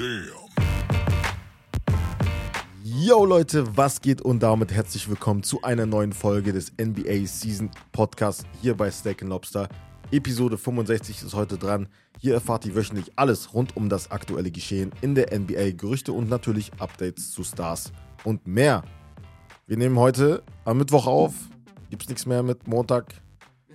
Damn. Yo Leute, was geht und damit herzlich willkommen zu einer neuen Folge des NBA Season Podcast hier bei Steak Lobster. Episode 65 ist heute dran. Hier erfahrt ihr wöchentlich alles rund um das aktuelle Geschehen in der NBA, Gerüchte und natürlich Updates zu Stars und mehr. Wir nehmen heute am Mittwoch auf. Gibt's nichts mehr mit Montag.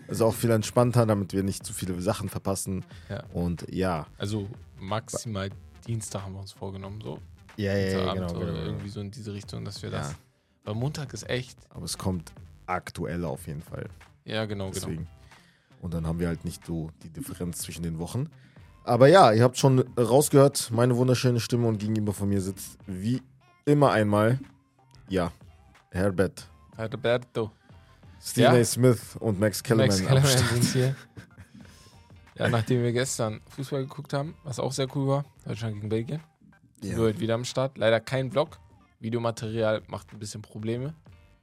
Ist auch viel entspannter, damit wir nicht zu viele Sachen verpassen. Ja. Und ja. Also maximal Dienstag haben wir uns vorgenommen, so. Ja, ja, ja, Dienstagabend genau, oder genau. Irgendwie so in diese Richtung, dass wir Ja. das. Weil Montag ist echt. Aber es kommt aktuell auf jeden Fall. Ja, genau, genau. Deswegen. Und dann haben wir halt nicht so die Differenz zwischen den Wochen. Aber ja, ihr habt schon rausgehört, meine wunderschöne Stimme und gegenüber von mir sitzt wie immer einmal, ja, Herbert, Alberto. Stephen Ja. A. Smith und Max Kellerman. Max Kellerman sind hier. Ja, nachdem wir gestern Fußball geguckt haben, was auch sehr cool war, Deutschland gegen Belgien, sind wir Ja. heute wieder am Start. Leider kein Vlog. Videomaterial macht ein bisschen Probleme.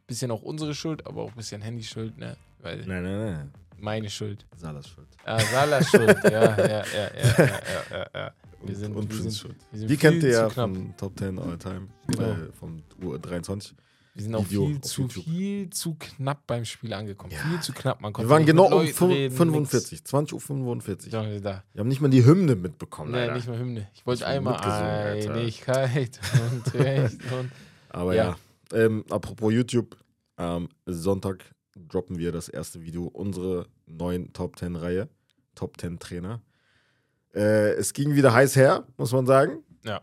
Bisschen auch unsere Schuld, aber auch ein bisschen Handy-Schuld, ne? Weil Nein, nein, nein. meine Schuld. Salas schuld. Ah, Salah Schuld. Ja, ja, ja, ja, ja, ja, ja, ja. Wir sind, und wir sind, schuld. wir sind Die kennt ihr ja von Top 10 All Time, Genau. äh, vom U23. Wir sind auch Video viel zu, YouTube. viel zu knapp beim Spiel angekommen. Ja. Viel zu knapp. Man konnte Wir waren genau um Leuten fün- reden, 45, 20 Uhr 45. Nix. Ja. Wir haben nicht mal die Hymne mitbekommen, Nee, leider. nicht mal Hymne. Ich wollte einmal. Einigkeit und Recht und. Aber ja, Ja. Ähm, apropos YouTube, am Sonntag droppen wir das erste Video, unsere neuen Top 10 Reihe, Top 10 Trainer. Äh, es ging wieder heiß her, muss man sagen, Ja.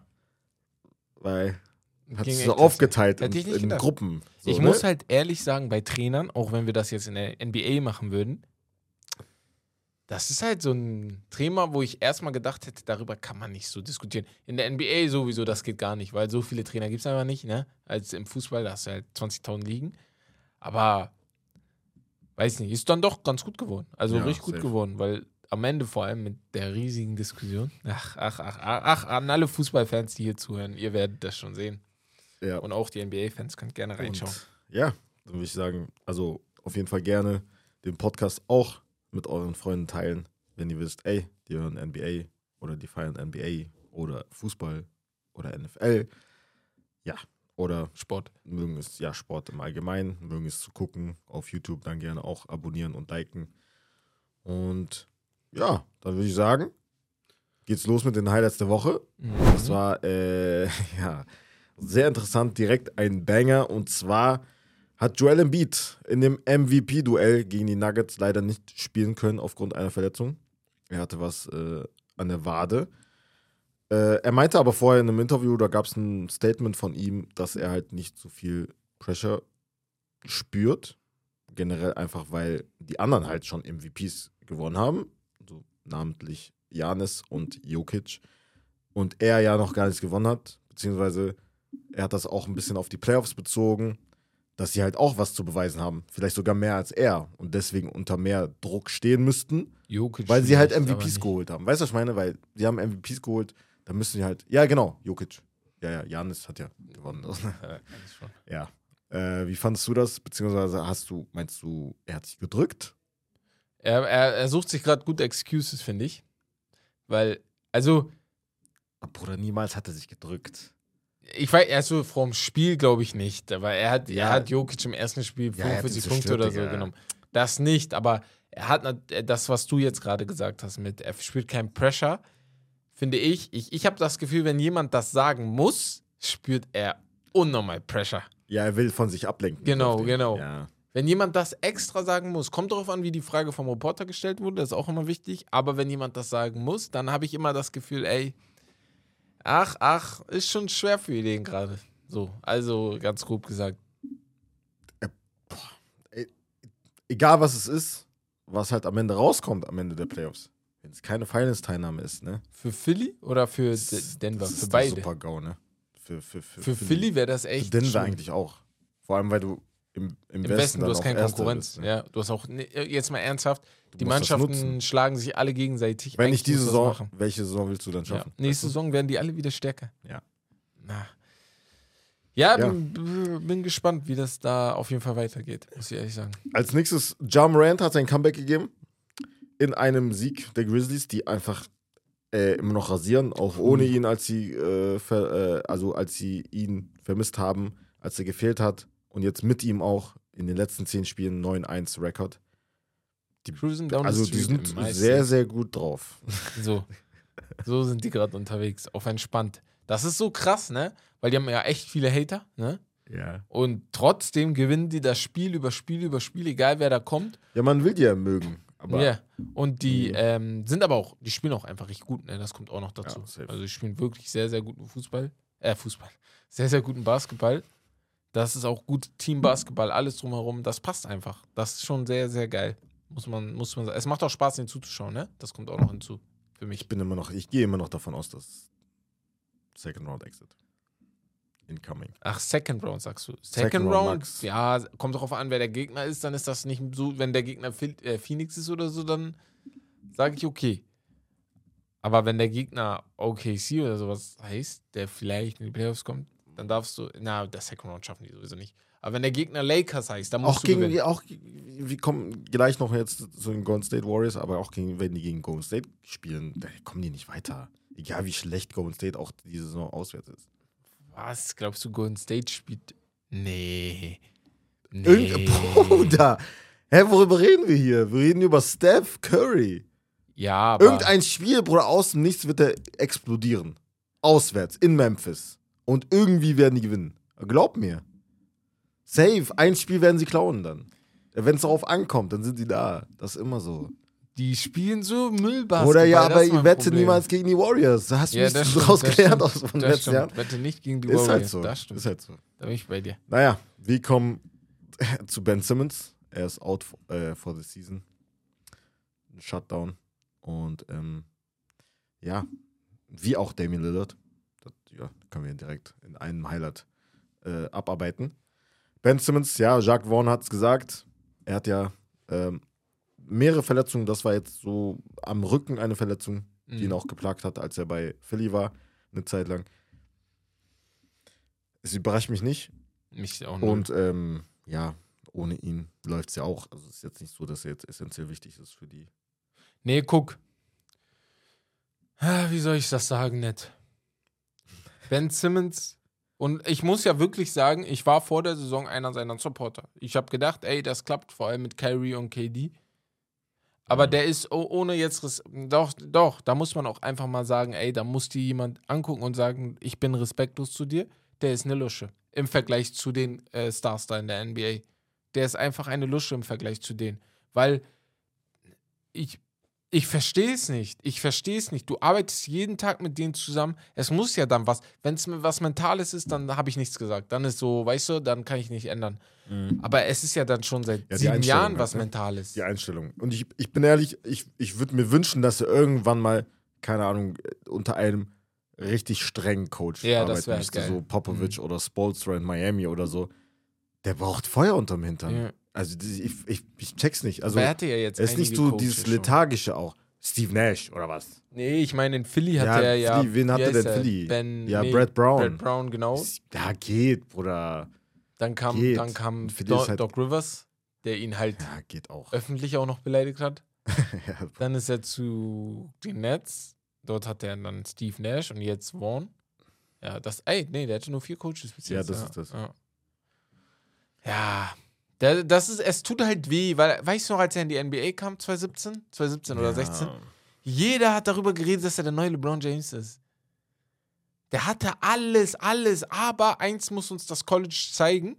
weil hat echt so aufgeteilt in, in. Gruppen. So, ich ne? muss halt ehrlich sagen, bei Trainern, auch wenn wir das jetzt in der NBA machen würden, das ist halt so ein Thema, wo ich erstmal gedacht hätte, darüber kann man nicht so diskutieren. In der NBA sowieso, das geht gar nicht, weil so viele Trainer gibt es einfach nicht, ne? Als im Fußball, da hast du halt 20.000 liegen. Aber, weiß nicht, ist dann doch ganz gut geworden. Also Ja, richtig gut safe. geworden, weil am Ende vor allem mit der riesigen Diskussion, ach, ach, ach, ach, ach, an alle Fußballfans, die hier zuhören, ihr werdet das schon sehen. Ja. Und auch die NBA-Fans könnt gerne reinschauen. Und, ja, dann würde ich sagen, also auf jeden Fall gerne den Podcast auch mit euren Freunden teilen, wenn ihr wisst, ey, die hören NBA oder die feiern NBA oder Fußball oder NFL. Ja, oder Sport. mögen es, ja, Sport im Allgemeinen, mögen es zu gucken auf YouTube, dann gerne auch abonnieren und liken. Und ja, dann würde ich sagen, geht's los mit den Highlights der Woche. Das Mhm. war, äh, ja, sehr interessant, direkt ein Banger. Und zwar hat Joel Embiid in dem MVP-Duell gegen die Nuggets leider nicht spielen können aufgrund einer Verletzung. Er hatte was äh, an der Wade. Äh, er meinte aber vorher in einem Interview, da gab es ein Statement von ihm, dass er halt nicht so viel Pressure spürt. Generell einfach, weil die anderen halt schon MVPs gewonnen haben. So namentlich Janis und Jokic. Und er ja noch gar nichts gewonnen hat. Beziehungsweise er hat das auch ein bisschen auf die Playoffs bezogen, dass sie halt auch was zu beweisen haben. Vielleicht sogar mehr als er. Und deswegen unter mehr Druck stehen müssten. Jokic Weil sie halt MVPs geholt haben. Weißt du, was ich meine? Weil sie haben MVPs geholt, dann müssen sie halt. Ja, genau, Jokic. Ja, ja, Janis hat ja gewonnen. Ja, eigentlich schon. ja. Äh, wie fandest du das? Beziehungsweise hast du, meinst du, er hat sich gedrückt? Er, er, er sucht sich gerade gute Excuses, finde ich. Weil, also, Bruder, niemals hat er sich gedrückt. Ich weiß, also vorm Spiel glaube ich nicht, aber er hat, Ja. er hat Jokic im ersten Spiel Ja, er hat ihn 45 Punkte zerstört, oder so Digga. genommen. Das nicht, aber er hat nat- das, was du jetzt gerade gesagt hast, mit er spürt kein Pressure, finde ich. Ich, ich habe das Gefühl, wenn jemand das sagen muss, spürt er unnormal Pressure. Ja, er will von sich ablenken. Genau, genau. Ja. Wenn jemand das extra sagen muss, kommt darauf an, wie die Frage vom Reporter gestellt wurde, das ist auch immer wichtig. Aber wenn jemand das sagen muss, dann habe ich immer das Gefühl, ey, ach, ach, ist schon schwer für den gerade. So, also ganz grob gesagt. Egal was es ist, was halt am Ende rauskommt am Ende der Playoffs. Wenn es keine Finals-Teilnahme ist, ne? Für Philly oder für Das Denver? das Für beide. Super GAU, ne? Für, für, für, Für Philly wäre das Für echt. Denver schlimm. eigentlich auch. Vor allem, weil du im, im, Im Westen, du hast keine Konkurrenz. bist, ne? Ja, du hast auch, ne, jetzt mal ernsthaft, die musst das Mannschaften schlagen sich alle gegenseitig. Wenn nicht diese du Saison, machen. welche Saison willst du dann Ja. schaffen? Nächste Weißt Saison werden die alle wieder stärker. Ja. Na. Ja, Ja. Bin, gespannt, wie das da auf jeden Fall weitergeht, muss ich ehrlich sagen. du? Als nächstes, Ja Morant hat sein Comeback gegeben in einem Sieg der Grizzlies, die einfach äh, immer noch rasieren, auch ohne ihn, als sie, äh, ver, äh, also als sie ihn vermisst haben, als er gefehlt hat. Und jetzt mit ihm auch in den letzten zehn Spielen 9-1 Rekord. Cruisen down the Also die sind Mai sehr, sehr gut drauf. So. So sind die gerade unterwegs, auf entspannt. Das ist so krass, ne? Weil die haben ja echt viele Hater, ne? Ja. Und trotzdem gewinnen die das Spiel über Spiel über Spiel, egal wer da kommt. Ja, man will die ja mögen. Aber Ja. Und die Mhm. ähm, sind aber auch, die spielen auch einfach richtig gut, ne? Das kommt auch noch dazu. Ja, also die spielen wirklich sehr, sehr guten Fußball. Äh, Fußball. Sehr, sehr guten Basketball. Das ist auch gut Teambasketball, alles drumherum. Das passt einfach. Das ist schon sehr, sehr geil. Muss man, muss man sagen. Es macht auch Spaß, den zuzuschauen, ne? Das kommt auch noch hinzu. Für mich. ich bin immer noch, ich gehe immer noch davon aus, dass Second Round Exit. Incoming. Ach, Second Round sagst du. Second Second, Round, Max. ja, kommt darauf an, wer der Gegner ist, dann ist das nicht so, wenn der Gegner äh, Phoenix ist oder so, dann sage ich okay. Aber wenn der Gegner OKC oder sowas heißt, der vielleicht in die Playoffs kommt, dann darfst du, na, der Second Round schaffen die sowieso nicht. Aber wenn der Gegner Lakers heißt, dann musst Auch du gegen, gewinnen. auch, wir kommen gleich noch jetzt zu den Golden State Warriors, aber auch gegen, wenn die gegen Golden State spielen, da kommen die nicht weiter. Egal wie schlecht Golden State auch diese Saison auswärts ist. Was? Glaubst du, Golden State spielt? Nee. Nee. Irgend Bruder! Hä, worüber reden wir hier? Wir reden über Steph Curry. ja, aber Irgendein Spiel, Bruder, aus dem Nichts wird er explodieren. Auswärts, in Memphis. Und irgendwie werden die gewinnen. Glaub mir. Safe, ein Spiel werden sie klauen dann. Wenn es darauf ankommt, dann sind sie da. Das ist immer so. die spielen so Müllbasketball. Oder ja, aber ist ihr wettet niemals gegen die Warriors. Da hast du Ja, stimmt, draus gelernt aus das letzten stimmt. Wette nicht gegen die Ist Warriors. halt so. Das stimmt. Ist halt so. Da bin ich bei dir. Naja, wir kommen zu Ben Simmons. Er ist out äh, for the season. Shutdown. Und ähm, ja, wie auch Damian Lillard. Ja, können wir direkt in einem Highlight äh, abarbeiten. Ben Simmons, ja, Jacques Vaughn hat es gesagt. Er hat ja ähm, mehrere Verletzungen. Das war jetzt so am Rücken eine Verletzung, die ihn Mhm. auch geplagt hat, als er bei Philly war, eine Zeit lang. Es überrascht mich nicht. Mich auch nur. Und ähm, ja, ohne ihn läuft es ja auch. Also es ist jetzt nicht so, dass er jetzt essentiell wichtig ist für die. Nee, guck. Ah, Wie soll ich das sagen, nett? Ben Simmons. Und ich muss ja wirklich sagen, ich war vor der Saison einer seiner Supporter. Ich habe gedacht, ey, das klappt vor allem mit Kyrie und KD. Aber der ist oh- ohne jetzt. Doch, doch, da muss man auch einfach mal sagen, ey, da muss dir jemand angucken und sagen, ich bin respektlos zu dir. Der ist eine Lusche im Vergleich zu den äh, Stars da in der NBA. Der ist einfach eine Lusche im Vergleich zu denen. Weil ich, ich verstehe es nicht. Ich verstehe es nicht. Du arbeitest jeden Tag mit denen zusammen. Es muss ja dann was. Wenn es was Mentales ist, dann habe ich nichts gesagt. Dann ist so, weißt du, dann kann ich nicht ändern. Aber es ist ja dann schon seit Ja, sieben Jahren was ne? Mentales. Die Einstellung. Und ich, ich bin ehrlich, ich, ich würde mir wünschen, dass er irgendwann mal, keine Ahnung, unter einem richtig strengen Coach Ja, arbeiten müsste. So Popovic oder Spolstra in Miami oder so. Der braucht Feuer unterm Hintern. Ja. Also ich, ich, ich check's nicht. Also Aber er hatte ja jetzt er ist nicht so Coaches dieses schon. Lethargische auch. Steve Nash oder was? Nee, ich meine, in Philly hat Ja, er ja. Philly, wen hatte denn er? Philly? Ben, Ja, nee, Brad Brown. Brad Brown, genau. Ja, geht, Bruder. Dann kam, Geht. dann kam Do halt- Doc Rivers, der ihn halt Ja, auch. öffentlich auch noch beleidigt hat. ja, Dann ist er zu den Nets. Dort hat er dann Steve Nash und jetzt Vaughn. Ja, das, ey, nee, der hatte nur vier Coaches bis Ja, jetzt. das ist das. Ja, ja das ist, es tut halt weh, weil, weißt du noch, als er in die NBA kam, 2017? 2017 oder ja. 16? Jeder hat darüber geredet, dass er der neue LeBron James ist. Der hatte alles, alles, aber eins muss uns das College zeigen.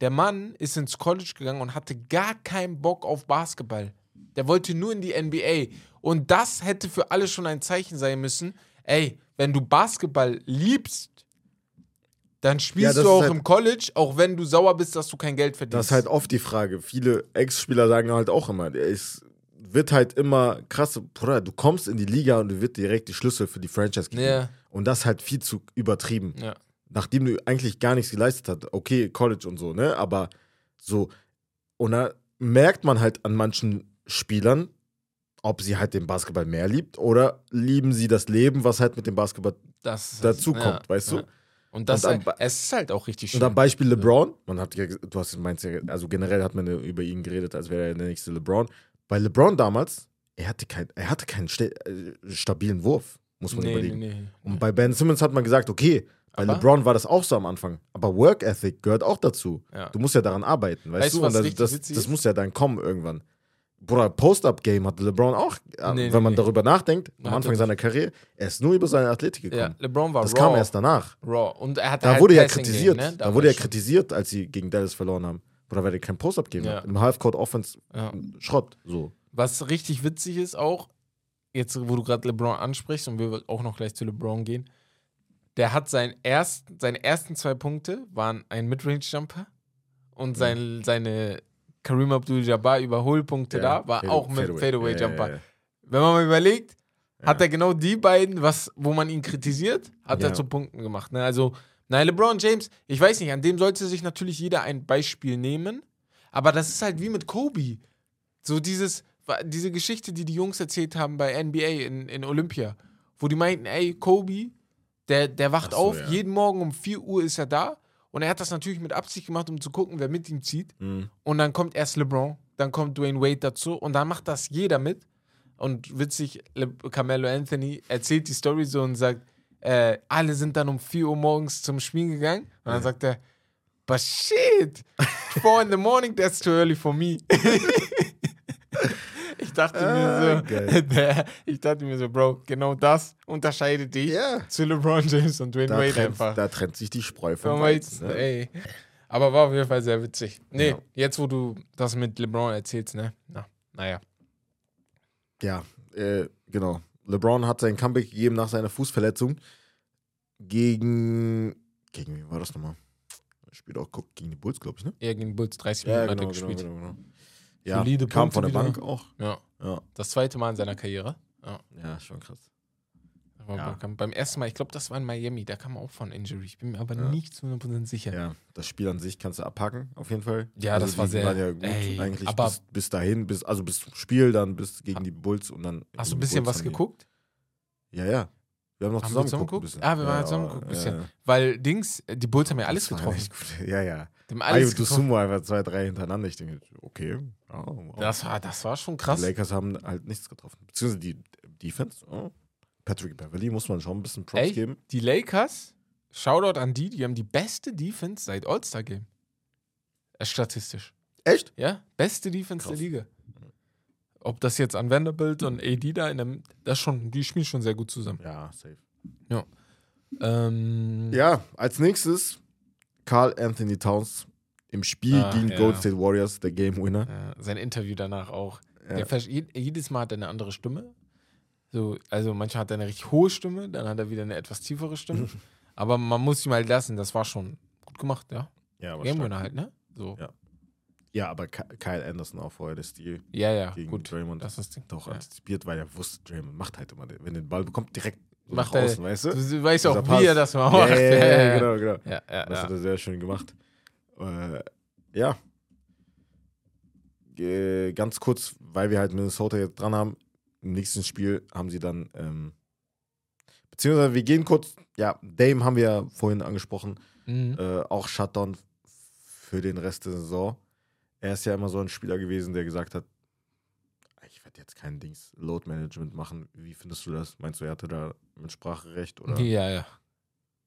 Der Mann ist ins College gegangen und hatte gar keinen Bock auf Basketball. Der wollte nur in die NBA. Und das hätte für alle schon ein Zeichen sein müssen. Ey, wenn du Basketball liebst, dann spielst das du auch halt- im College, auch wenn du sauer bist, dass du kein Geld verdienst. Das ist halt oft die Frage. Viele Ex-Spieler sagen halt auch immer, der ist, wird halt immer krass, Bruder, du kommst in die Liga und du wird direkt die Schlüssel für die Franchise geben. Ja. Und das halt viel zu übertrieben. Ja. Nachdem du eigentlich gar nichts geleistet hast. Okay, College und so, ne? Aber so, und da merkt man halt an manchen Spielern, ob sie halt den Basketball mehr liebt oder lieben sie das Leben, was halt mit dem Basketball das dazu kommt, weißt du? Und das Und halt, am- es ist halt auch richtig Und schön. am Beispiel LeBron, man hat ja, du hast meinst ja, also generell hat man über ihn geredet, als wäre er der nächste LeBron. Bei LeBron damals, er hatte, kein, er hatte keinen äh, stabilen Wurf. muss man Nee, überlegen. nee, nee. Und bei Ben Simmons hat man gesagt, okay, bei Aber- LeBron war das auch so am Anfang. Aber Work Ethic gehört auch dazu. Ja. Du musst ja daran arbeiten, weißt, Weißt du? Und das, das, das muss ja dann kommen irgendwann. Bruder, Post-Up-Game hatte LeBron auch, äh, Nee, nee, wenn man nee. darüber nachdenkt, am Hat er Anfang seiner Karriere, er ist nur über seine Athletik Ja, gekommen. LeBron war das raw. kam erst danach. raw. Und er hatte Da halt wurde ja Passing kritisiert. Game, ne? Da wurde ja schon. kritisiert, als sie gegen Dallas verloren haben. Oder weil er kein Post-Up-Game Ja. hat. Im Half-Court-Offense Ja. Schrott. So. Was richtig witzig ist auch, jetzt wo du gerade LeBron ansprichst und wir auch noch gleich zu LeBron gehen, der hat sein erst, seine ersten zwei Punkte waren ein Midrange-Jumper und sein, seine Kareem Abdul-Jabbar Überholpunkte da war Fade- auch mit Fadeaway. Fadeaway-Jumper. Ja, ja, ja. Wenn man mal überlegt, hat Ja. er genau die beiden, was, wo man ihn kritisiert, hat Ja. er zu Punkten gemacht. Ne? Also, nein, LeBron James, ich weiß nicht, an dem sollte sich natürlich jeder ein Beispiel nehmen, aber das ist halt wie mit Kobe. So dieses, diese Geschichte, die die Jungs erzählt haben bei NBA in, in Olympia, wo die meinten, ey, Kobe, der, der wacht Ach so, auf, ja. jeden Morgen um 4 Uhr ist er da und er hat das natürlich mit Absicht gemacht, um zu gucken, wer mit ihm zieht. Mhm. Und dann kommt erst LeBron, dann kommt Dwayne Wade dazu und dann macht das jeder mit. Und witzig, Le Carmelo Anthony erzählt die Story so und sagt, äh, alle sind dann um 4 Uhr morgens zum Spiel gegangen. Und dann sagt er, but shit, 4 in the morning, that's too early for me. ich dachte Ah, mir so, ich dachte mir so, Bro, genau das unterscheidet dich Ja. zu LeBron James und Dwayne Da, Wade trennt, einfach. da trennt sich die Spreu vom Ja, Weizen. ne? ey. Aber war auf jeden Fall sehr witzig. Nee, Ja. jetzt wo du das mit LeBron erzählst, ne? Na, naja. Ja, äh, genau. LeBron hat sein Comeback gegeben nach seiner Fußverletzung gegen. Gegen wen war das nochmal? Er spielt auch gegen die Bulls, glaube ich, ne? Er gegen Bulls 30 Minuten hat er gespielt. genau, genau. Ja, Solide kam Punkte von der wieder. Bank auch. Ja. Ja, Das zweite Mal in seiner Karriere. ja schon krass. Ja. beim ersten Mal, ich glaube, das war in Miami, da kam auch von Injury. Ich bin mir aber Ja. nicht zu 100% sicher. Ja, das Spiel an sich kannst du abhaken, auf jeden Fall. Ja, das war sehr- ja gut ey, eigentlich aber- bis, bis dahin, bis, also bis zum Spiel, dann bis gegen die Bulls und dann. Hast du ein bisschen Bulls was haben geguckt? Ja, ja. Wir haben noch Haben wir zusammen zusammen geguckt. Ah, wir waren ja, zusammen aber- geguckt bisschen. Ja, ja. Weil Dings, die Bulls haben ja alles getroffen. gut. Ja, ja. Die haben Ayo, alles du getroffen. Sumo einfach zwei, drei hintereinander. Ich denke, okay. ja, wow. Das war, das war schon die krass. Lakers haben halt nichts getroffen. Beziehungsweise die Defense. Oh. Patrick Beverly muss man schon ein bisschen Props Ey, geben. die Lakers, Shoutout an die, die haben die beste Defense seit All-Star-Game. Äh, Statistisch. Echt? Ja, beste Defense Krass. der Liga. Ob das jetzt an Vanderbilt und AD da in dem, das schon, die spielen schon sehr gut zusammen. Ja, safe. Ähm, Ja, als nächstes Carl Anthony Towns im Spiel Ah, gegen ja. Golden State Warriors, der Game Winner. äh, sein Interview danach auch. Ja. Jedes Mal hat er eine andere Stimme. So, also manchmal hat er eine richtig hohe Stimme, dann hat er wieder eine etwas tiefere Stimme. Aber man muss ihm halt lassen, das war schon gut gemacht, ja. Ja, aber, Game stark. Winner halt, ne? So. Ja. ja, aber Ky- Kyle Anderson auch vorher der Stil Ja, ja, gegen gut. Draymond Das ist Ding. doch Ja. antizipiert, weil er wusste, Draymond macht halt immer, wenn er den Ball bekommt, direkt Macht nach er- außen, weißt du? Du weißt auch, Pass. wie er das mal Ja, macht. ja, ja, ja, genau, genau. Ja, ja, Das hat er sehr schön gemacht. Äh, ja. Äh, ganz kurz, weil wir halt Minnesota jetzt dran haben, im nächsten Spiel haben sie dann, ähm, beziehungsweise wir gehen kurz, ja, Dame haben wir ja vorhin angesprochen, Mhm. äh, auch Shutdown für den Rest der Saison. Er ist ja immer so ein Spieler gewesen, der gesagt hat, werde jetzt kein Dings Load Management machen. Wie findest du das? Meinst du, er hatte da mit Spracherecht oder? Ja, ja.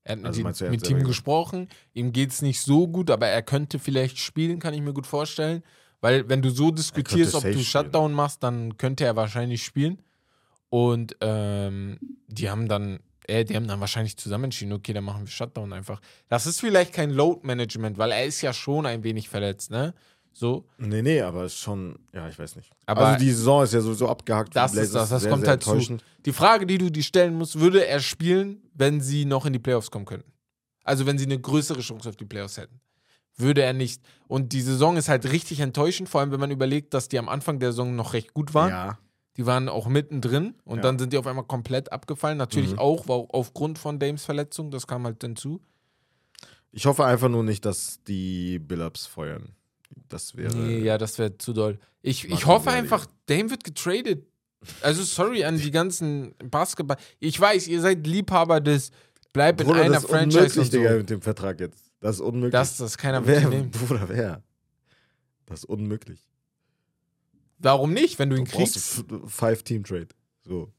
Er hat Also mit, du, ihm- er mit ihm gesagt? gesprochen. Ihm geht es nicht so gut, aber er könnte vielleicht spielen, kann ich mir gut vorstellen. Weil, wenn du so diskutierst, ob du spielen. Shutdown machst, dann könnte er wahrscheinlich spielen. Und ähm, die haben dann, äh, die haben dann wahrscheinlich zusammen entschieden, okay, dann machen wir Shutdown einfach. Das ist vielleicht kein Load-Management, weil er ist ja schon ein wenig verletzt, ne? So. Nee, nee, aber ist schon, ja, ich weiß nicht. Aber also die Saison ist ja sowieso abgehakt. für Das ist das, das sehr, kommt sehr halt zu. Die Frage, die du dir stellen musst, würde er spielen, wenn sie noch in die Playoffs kommen könnten? Also wenn sie eine größere Chance auf die Playoffs hätten. Würde er nicht. Und die Saison ist halt richtig enttäuschend, vor allem wenn man überlegt, dass die am Anfang der Saison noch recht gut waren. Ja, Die waren auch mittendrin und Ja. dann sind die auf einmal komplett abgefallen. Natürlich Mhm. auch war aufgrund von Dames Verletzung, das kam halt hinzu. ich hoffe einfach nur nicht, dass die Billups feuern. Das wäre. Nee, ja, das wäre zu doll. Ich, ich hoffe einfach, Dame wird getradet. Also sorry an die ganzen Basketball. Ich weiß, ihr seid Liebhaber des Bleib in Bruder, einer das ist Franchise unmöglich, so. Digga, mit dem Vertrag jetzt. Das ist unmöglich. Das, das keiner wer. Bruder, wer? Das ist unmöglich. Warum nicht, wenn du ihn Du brauchst kriegst? Five-Team-Trade. So.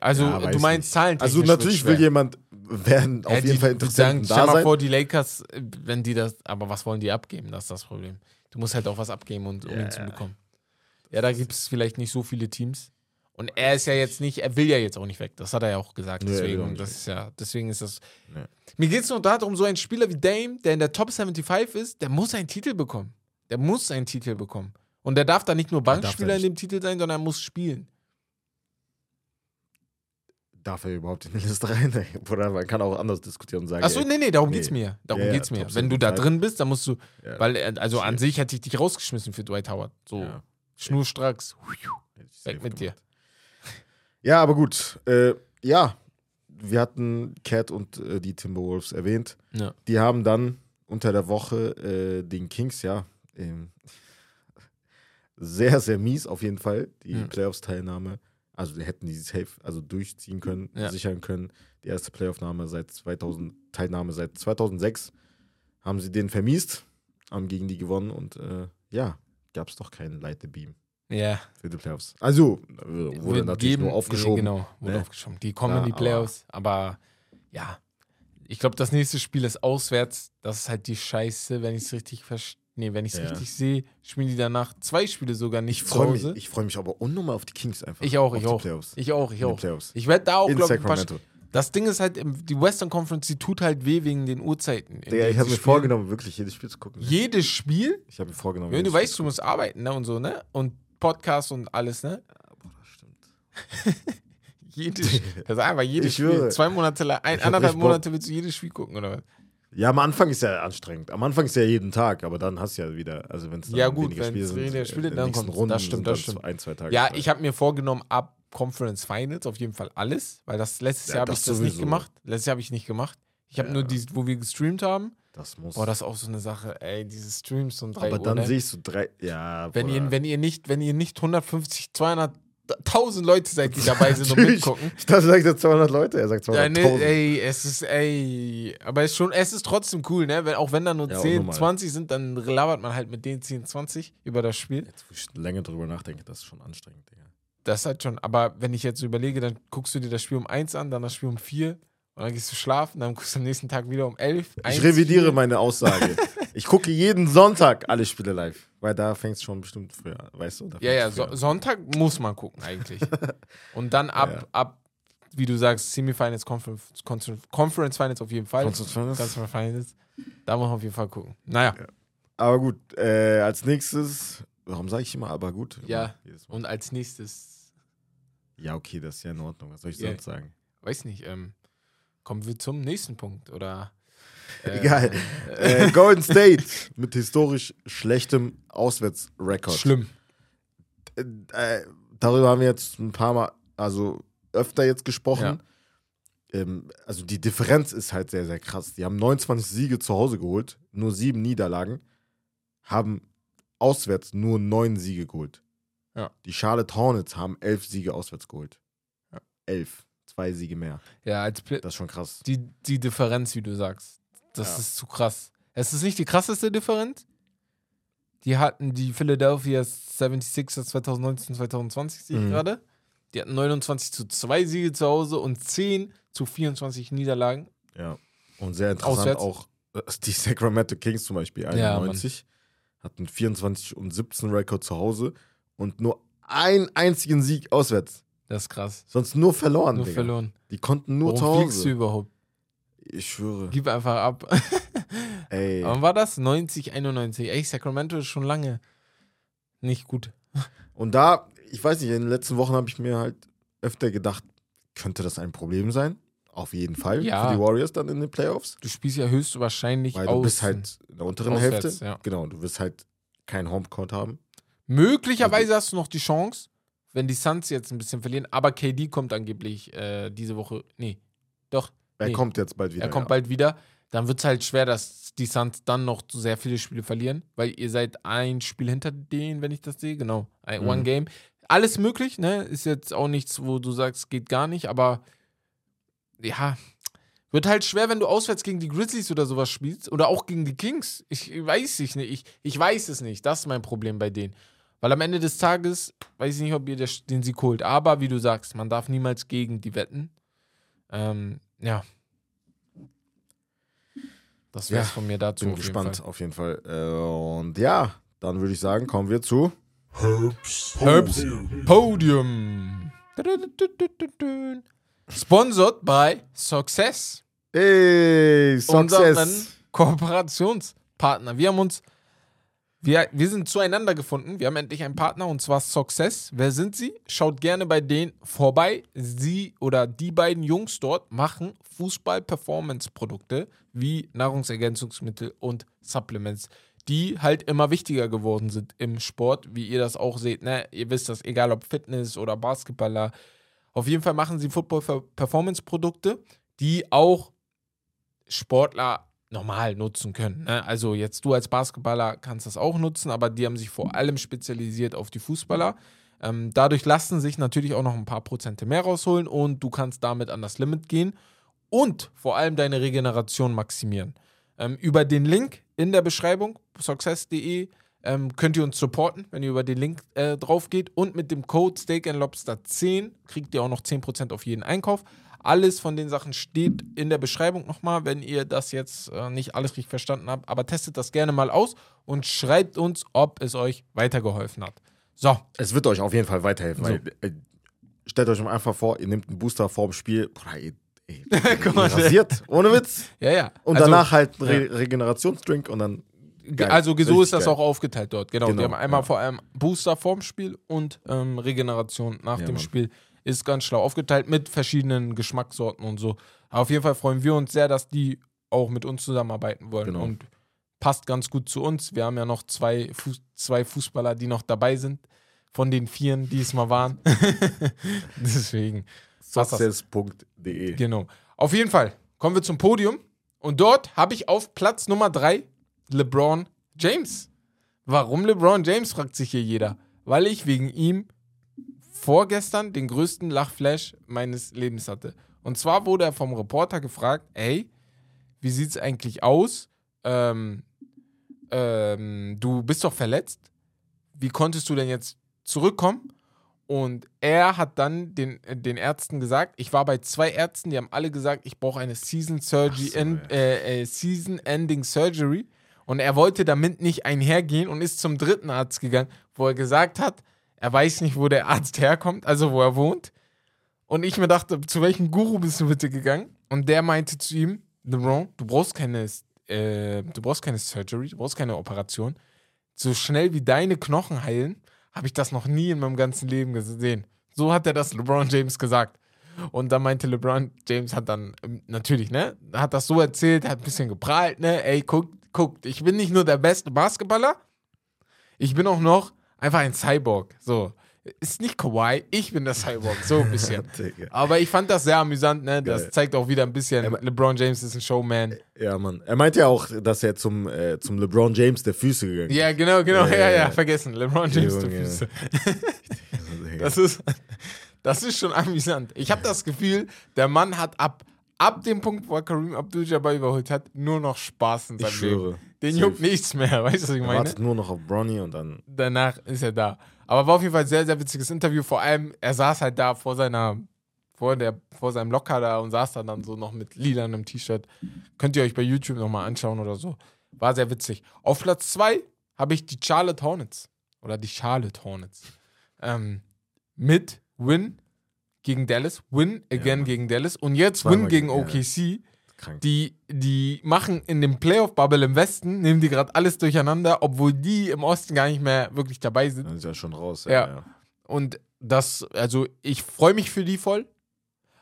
Also, Ja, du meinst nicht. Zahlen. Also natürlich will jemand, werden auf Ja, jeden die, Fall sagen, stell mal vor, die Lakers, wenn die das, aber was wollen die abgeben? Das ist das Problem. Du musst halt auch was abgeben, und, um Ja, ihn zu bekommen. Ja, da gibt es vielleicht nicht so viele Teams. Und er ist ja jetzt nicht, er will ja jetzt auch nicht weg. Das hat er ja auch gesagt. Nee, Deswegen, nicht das ist ja, deswegen ist das. Nee. Mir geht es nur darum, so ein Spieler wie Dame, der in der Top 75 ist, der muss einen Titel bekommen. Der muss einen Titel bekommen. Und der darf da nicht nur Bankspieler er in dem Titel sein, sondern er muss spielen. Darf er überhaupt in die Liste rein? Oder man kann auch anders diskutieren und sagen, Achso, nee, nee, darum nee. geht's mir. Darum Ja, geht's mir. Wenn du da 75. drin bist, dann musst du, ja, weil, äh, also an sich hätte ich dich rausgeschmissen für Dwight Howard. So, ja, schnurstracks. Weg mit dir. Ja, aber gut. Äh, ja, wir hatten Cat und äh, die Timberwolves erwähnt. Ja. Die haben dann unter der Woche äh, den Kings, ja, ähm, sehr, sehr mies auf jeden Fall, die Ja. Playoffs-Teilnahme. Also hätten die safe also durchziehen können, Ja. sichern können. Die erste Playoff-Nahme seit 2000, Teilnahme seit 2006 haben sie den vermiest, haben gegen die gewonnen und äh, ja, gab es doch keinen Light the Beam Ja. für die Playoffs. Also äh, wurde Wird natürlich geben- nur aufgeschoben. Genau, wurde ne? aufgeschoben. Die kommen Ja, in die aber- Playoffs, aber, ja. Ich glaube, das nächste Spiel ist auswärts. Das ist halt die Scheiße, wenn ich es richtig verstehe. Nee, wenn ich es Ja. richtig sehe, spielen die danach zwei Spiele sogar nicht Ich zu freue mich, Hause. ich freu mich aber unnormal auf die Kings einfach. Ich auch, ich auch. Playoffs. Ich auch, ich auch. Ich werde da auch, glaube ich, ein paar. Das Ding ist halt, im- die Western Conference, die tut halt weh wegen den Uhrzeiten. Digga, ich habe mir vorgenommen, wirklich jedes Spiel zu gucken. ne? Jedes Spiel? Ich habe mir vorgenommen. Wenn du weißt, du musst arbeiten, ne? Und so, ne? Und Podcast und alles, ne? Ja, Bruder, stimmt. Jedes, das ist einfach jedes Ich Spiel. schwöre. Zwei Monate lang, ein, Ich anderthalb. Monate willst du jedes Spiel gucken, oder was? Ja, am Anfang ist ja anstrengend. Am Anfang ist ja jeden Tag, aber dann hast du ja wieder, also wenn es Ja, gut, weniger Spiele weniger sind, Spiele, den dann kommt's. Runden Das stimmt, das stimmt. ein, zwei Tage. Ja, frei. ich habe mir vorgenommen, ab Conference Finals auf jeden Fall alles, weil das letztes Ja, Jahr habe ich das nicht sowieso. gemacht. Letztes Jahr habe ich nicht gemacht. Ich habe Ja. nur die, wo wir gestreamt haben. das muss. Boah, das ist auch so eine Sache, ey, diese Streams um drei aber Uhr, dann ne? sehe ich so drei, ja, wenn ihr, wenn ihr nicht, wenn ihr nicht 150, 200, 1000 Leute seid, die dabei sind und mitgucken. Ich dachte, er sagt 200 Leute, er sagt Ja, 200.000. ne, ey, es ist, ey, aber es ist schon, es ist trotzdem cool, ne? Wenn, auch wenn da nur Ja, 10, unnormal. 20 sind, dann labert man halt mit den 10, 20 über das Spiel. Jetzt, wo ich länger drüber nachdenke, das ist schon anstrengend, Digga. Das halt schon, aber wenn ich jetzt so überlege, dann guckst du dir das Spiel um 1 an, dann das Spiel um 4 und dann gehst du schlafen, dann guckst du am nächsten Tag wieder um 11. Ich 1, revidiere 4. meine Aussage. ich gucke jeden Sonntag alle Spiele live, weil da fängt es schon bestimmt früher an, weißt du? Ja, ja, so. Sonntag muss man gucken eigentlich. und dann ab, Ja. ab, wie du sagst, Semifinals, Conference, Conference, Finals auf jeden Fall. Conference Finals? Conference Finals. Da muss man auf jeden Fall gucken. Naja, Aber gut, äh, als nächstes, warum sage ich immer aber gut? Ja. und als nächstes, Ja, okay, das ist ja in Ordnung. Was soll ich Ja. sonst sagen? weiß nicht, ähm, kommen wir zum nächsten Punkt oder. äh, Egal. Äh, Golden State mit historisch schlechtem Auswärtsrekord. Schlimm. Äh, äh, darüber haben wir jetzt ein paar Mal, also öfter jetzt gesprochen. Ähm, also die Differenz ist halt sehr, sehr krass. Die haben 29 Siege zu Hause geholt, nur sieben Niederlagen, haben auswärts nur neun Siege geholt. Ja. Die Charlotte Hornets haben elf Siege auswärts geholt. Ja. Elf. Zwei Siege mehr. Ja, als Pla Das ist schon krass. die, die Differenz, wie du sagst. Das Ja. ist zu krass. Es ist nicht die krasseste Differenz. Die hatten die Philadelphia 76ers 2019, 2020, sehe ich Mhm. gerade. Die hatten 29 zu 2 Siege zu Hause und 10 zu 24 Niederlagen. Ja. Und sehr interessant Auswärts. auch äh, die Sacramento Kings zum Beispiel, Ja, 91, hatten 24 und 17 Rekord zu Hause und nur einen einzigen Sieg auswärts. Das ist krass. Sonst nur verloren. Nur Digga. verloren. Die konnten nur Warum zu fliegst du Hause. überhaupt? Ich schwöre. Gib einfach ab. Ey. Wann war das? 90, 91. Ey, Sacramento ist schon lange nicht gut. Und da, ich weiß nicht, in den letzten Wochen habe ich mir halt öfter gedacht, könnte das ein Problem sein? Auf jeden Fall. Ja. Für die Warriors dann in den Playoffs. Du spielst ja höchstwahrscheinlich Weil du bist halt in der unteren Auswärts, Hälfte. ja. Genau, du wirst halt keinen Homecourt haben. Möglicherweise hast du noch die Chance, wenn die Suns jetzt ein bisschen verlieren, aber KD kommt angeblich äh, diese Woche. Nee, doch, Er Nee. kommt jetzt bald wieder. er kommt ja. bald wieder. Dann wird es halt schwer, dass die Suns dann noch sehr viele Spiele verlieren, weil ihr seid ein Spiel hinter denen, wenn ich das sehe. Genau, Mhm. One Game. Alles möglich, ne? Ist jetzt auch nichts, wo du sagst, geht gar nicht, aber ja, wird halt schwer, wenn du auswärts gegen die Grizzlies oder sowas spielst oder auch gegen die Kings. Ich weiß es nicht. Ich, ich weiß es nicht. Das ist mein Problem bei denen. Weil am Ende des Tages, weiß ich nicht, ob ihr den Sieg holt, aber wie du sagst, man darf niemals gegen die wetten. Ähm, ja. Das wäre Ja, von mir dazu. Bin auf jeden gespannt, Fall. auf jeden Fall. Äh, und ja, dann würde ich sagen, kommen wir zu. Herbs Podium. Sponsored by Success. Hey, unseren Success. Kooperationspartner. Wir haben uns, wir, wir sind zueinander gefunden. Wir haben endlich einen Partner und zwar Success. Wer sind sie? Schaut gerne bei denen vorbei. Sie oder die beiden Jungs dort machen Fußball-Performance-Produkte wie Nahrungsergänzungsmittel und Supplements, die halt immer wichtiger geworden sind im Sport, wie ihr das auch seht. Ne? Ihr wisst das, egal ob Fitness oder Basketballer. Auf jeden Fall machen sie Football-Performance-Produkte, die auch Sportler normal nutzen können. Ne? Also jetzt du als Basketballer kannst das auch nutzen, aber die haben sich vor allem spezialisiert auf die Fußballer. Ähm, dadurch lassen sich natürlich auch noch ein paar Prozente mehr rausholen und du kannst damit an das Limit gehen und vor allem deine Regeneration maximieren. Ähm, über den Link in der Beschreibung, success.de, ähm, könnt ihr uns supporten, wenn ihr über den Link äh, drauf geht. Und mit dem Code Steak Lobster 10 kriegt ihr auch noch 10% auf jeden Einkauf. Alles von den Sachen steht in der Beschreibung nochmal, wenn ihr das jetzt äh, nicht alles richtig verstanden habt. Aber testet das gerne mal aus und schreibt uns, ob es euch weitergeholfen hat. So, Es wird euch auf jeden Fall weiterhelfen. So. Weil, äh, stellt euch mal einfach vor, ihr nehmt einen Booster vorm Spiel. Ihr, ey, rasiert, ohne Witz. ja, ja. Und Also- danach halt Re Regenerationsdrink und dann. Ge- Geil. Also so ist das geil. auch aufgeteilt dort. Genau. Genau, Die haben einmal ja. vor allem Booster vorm Spiel und ähm, Regeneration nach Ja, dem Mann. Spiel. Ist ganz schlau aufgeteilt mit verschiedenen Geschmackssorten und so. Aber auf jeden Fall freuen wir uns sehr, dass die auch mit uns zusammenarbeiten wollen. Genau. Und passt ganz gut zu uns. Wir haben ja noch zwei, Fuß zwei Fußballer, die noch dabei sind. Von den Vieren, die es mal waren. Deswegen. Success.de. Genau. Auf jeden Fall kommen wir zum Podium. Und dort habe ich auf Platz Nummer 3 LeBron James. Warum LeBron James, fragt sich hier jeder. Weil ich wegen ihm vorgestern den größten Lachflash meines Lebens hatte. Und zwar wurde er vom Reporter gefragt, ey, wie sieht es eigentlich aus? Ähm, ähm, du bist doch verletzt. Wie konntest du denn jetzt zurückkommen? Und er hat dann den, äh, den Ärzten gesagt, ich war bei zwei Ärzten, die haben alle gesagt, ich brauche eine Season, Surgery, so, en, ja. äh, äh, Season Ending Surgery. Und er wollte damit nicht einhergehen und ist zum dritten Arzt gegangen, wo er gesagt hat, er weiß nicht, wo der Arzt herkommt, also wo er wohnt. Und ich mir dachte, zu welchem Guru bist du bitte gegangen? Und der meinte zu ihm, LeBron, du brauchst keine, äh, du brauchst keine Surgery, du brauchst keine Operation. So schnell wie deine Knochen heilen, habe ich das noch nie in meinem ganzen Leben gesehen. So hat er das LeBron James gesagt. Und da meinte LeBron James hat dann ähm, natürlich, ne, hat das so erzählt, hat ein bisschen geprahlt, ne, ey, guckt, guckt, ich bin nicht nur der beste Basketballer, ich bin auch noch einfach ein Cyborg. So, ist nicht Kawhi, ich bin der Cyborg, so ein bisschen. Aber ich fand das sehr amüsant, ne? Das Geil. zeigt auch wieder ein bisschen, LeBron James ist ein Showman. Ja, Mann. Er meinte ja auch, dass er zum, äh, zum LeBron James der Füße gegangen ist. Ja, genau, genau, Ja, ja, ja, vergessen. LeBron James der. Füße. Das ist, das ist schon amüsant. Ich habe das Gefühl, der Mann hat ab, ab dem Punkt, wo er Kareem Abdul-Jabbar überholt hat, nur noch Spaß in seinem Ich Leben. schwöre. Den juckt nichts mehr, weißt du, was ich Er meine? wartet nur noch auf Bronny und dann. Danach ist er da. Aber war auf jeden Fall ein sehr, sehr witziges Interview. Vor allem, er saß halt da vor seiner, vor der, vor seinem Locker da und saß dann, dann so noch mit lilanem T-Shirt. Könnt ihr euch bei YouTube nochmal anschauen oder so. War sehr witzig. Auf Platz 2 habe ich die Charlotte Hornets. Oder die Charlotte Hornets. Ähm, mit Win gegen Dallas, Win again Mann. gegen Dallas und jetzt Win gegen gegen- ja. Krank. Die, die machen in dem Playoff-Bubble im Westen, nehmen die gerade alles durcheinander, obwohl die im Osten gar nicht mehr wirklich dabei sind. Dann ist er schon raus. Ja. Und das, also ich freue mich für die voll,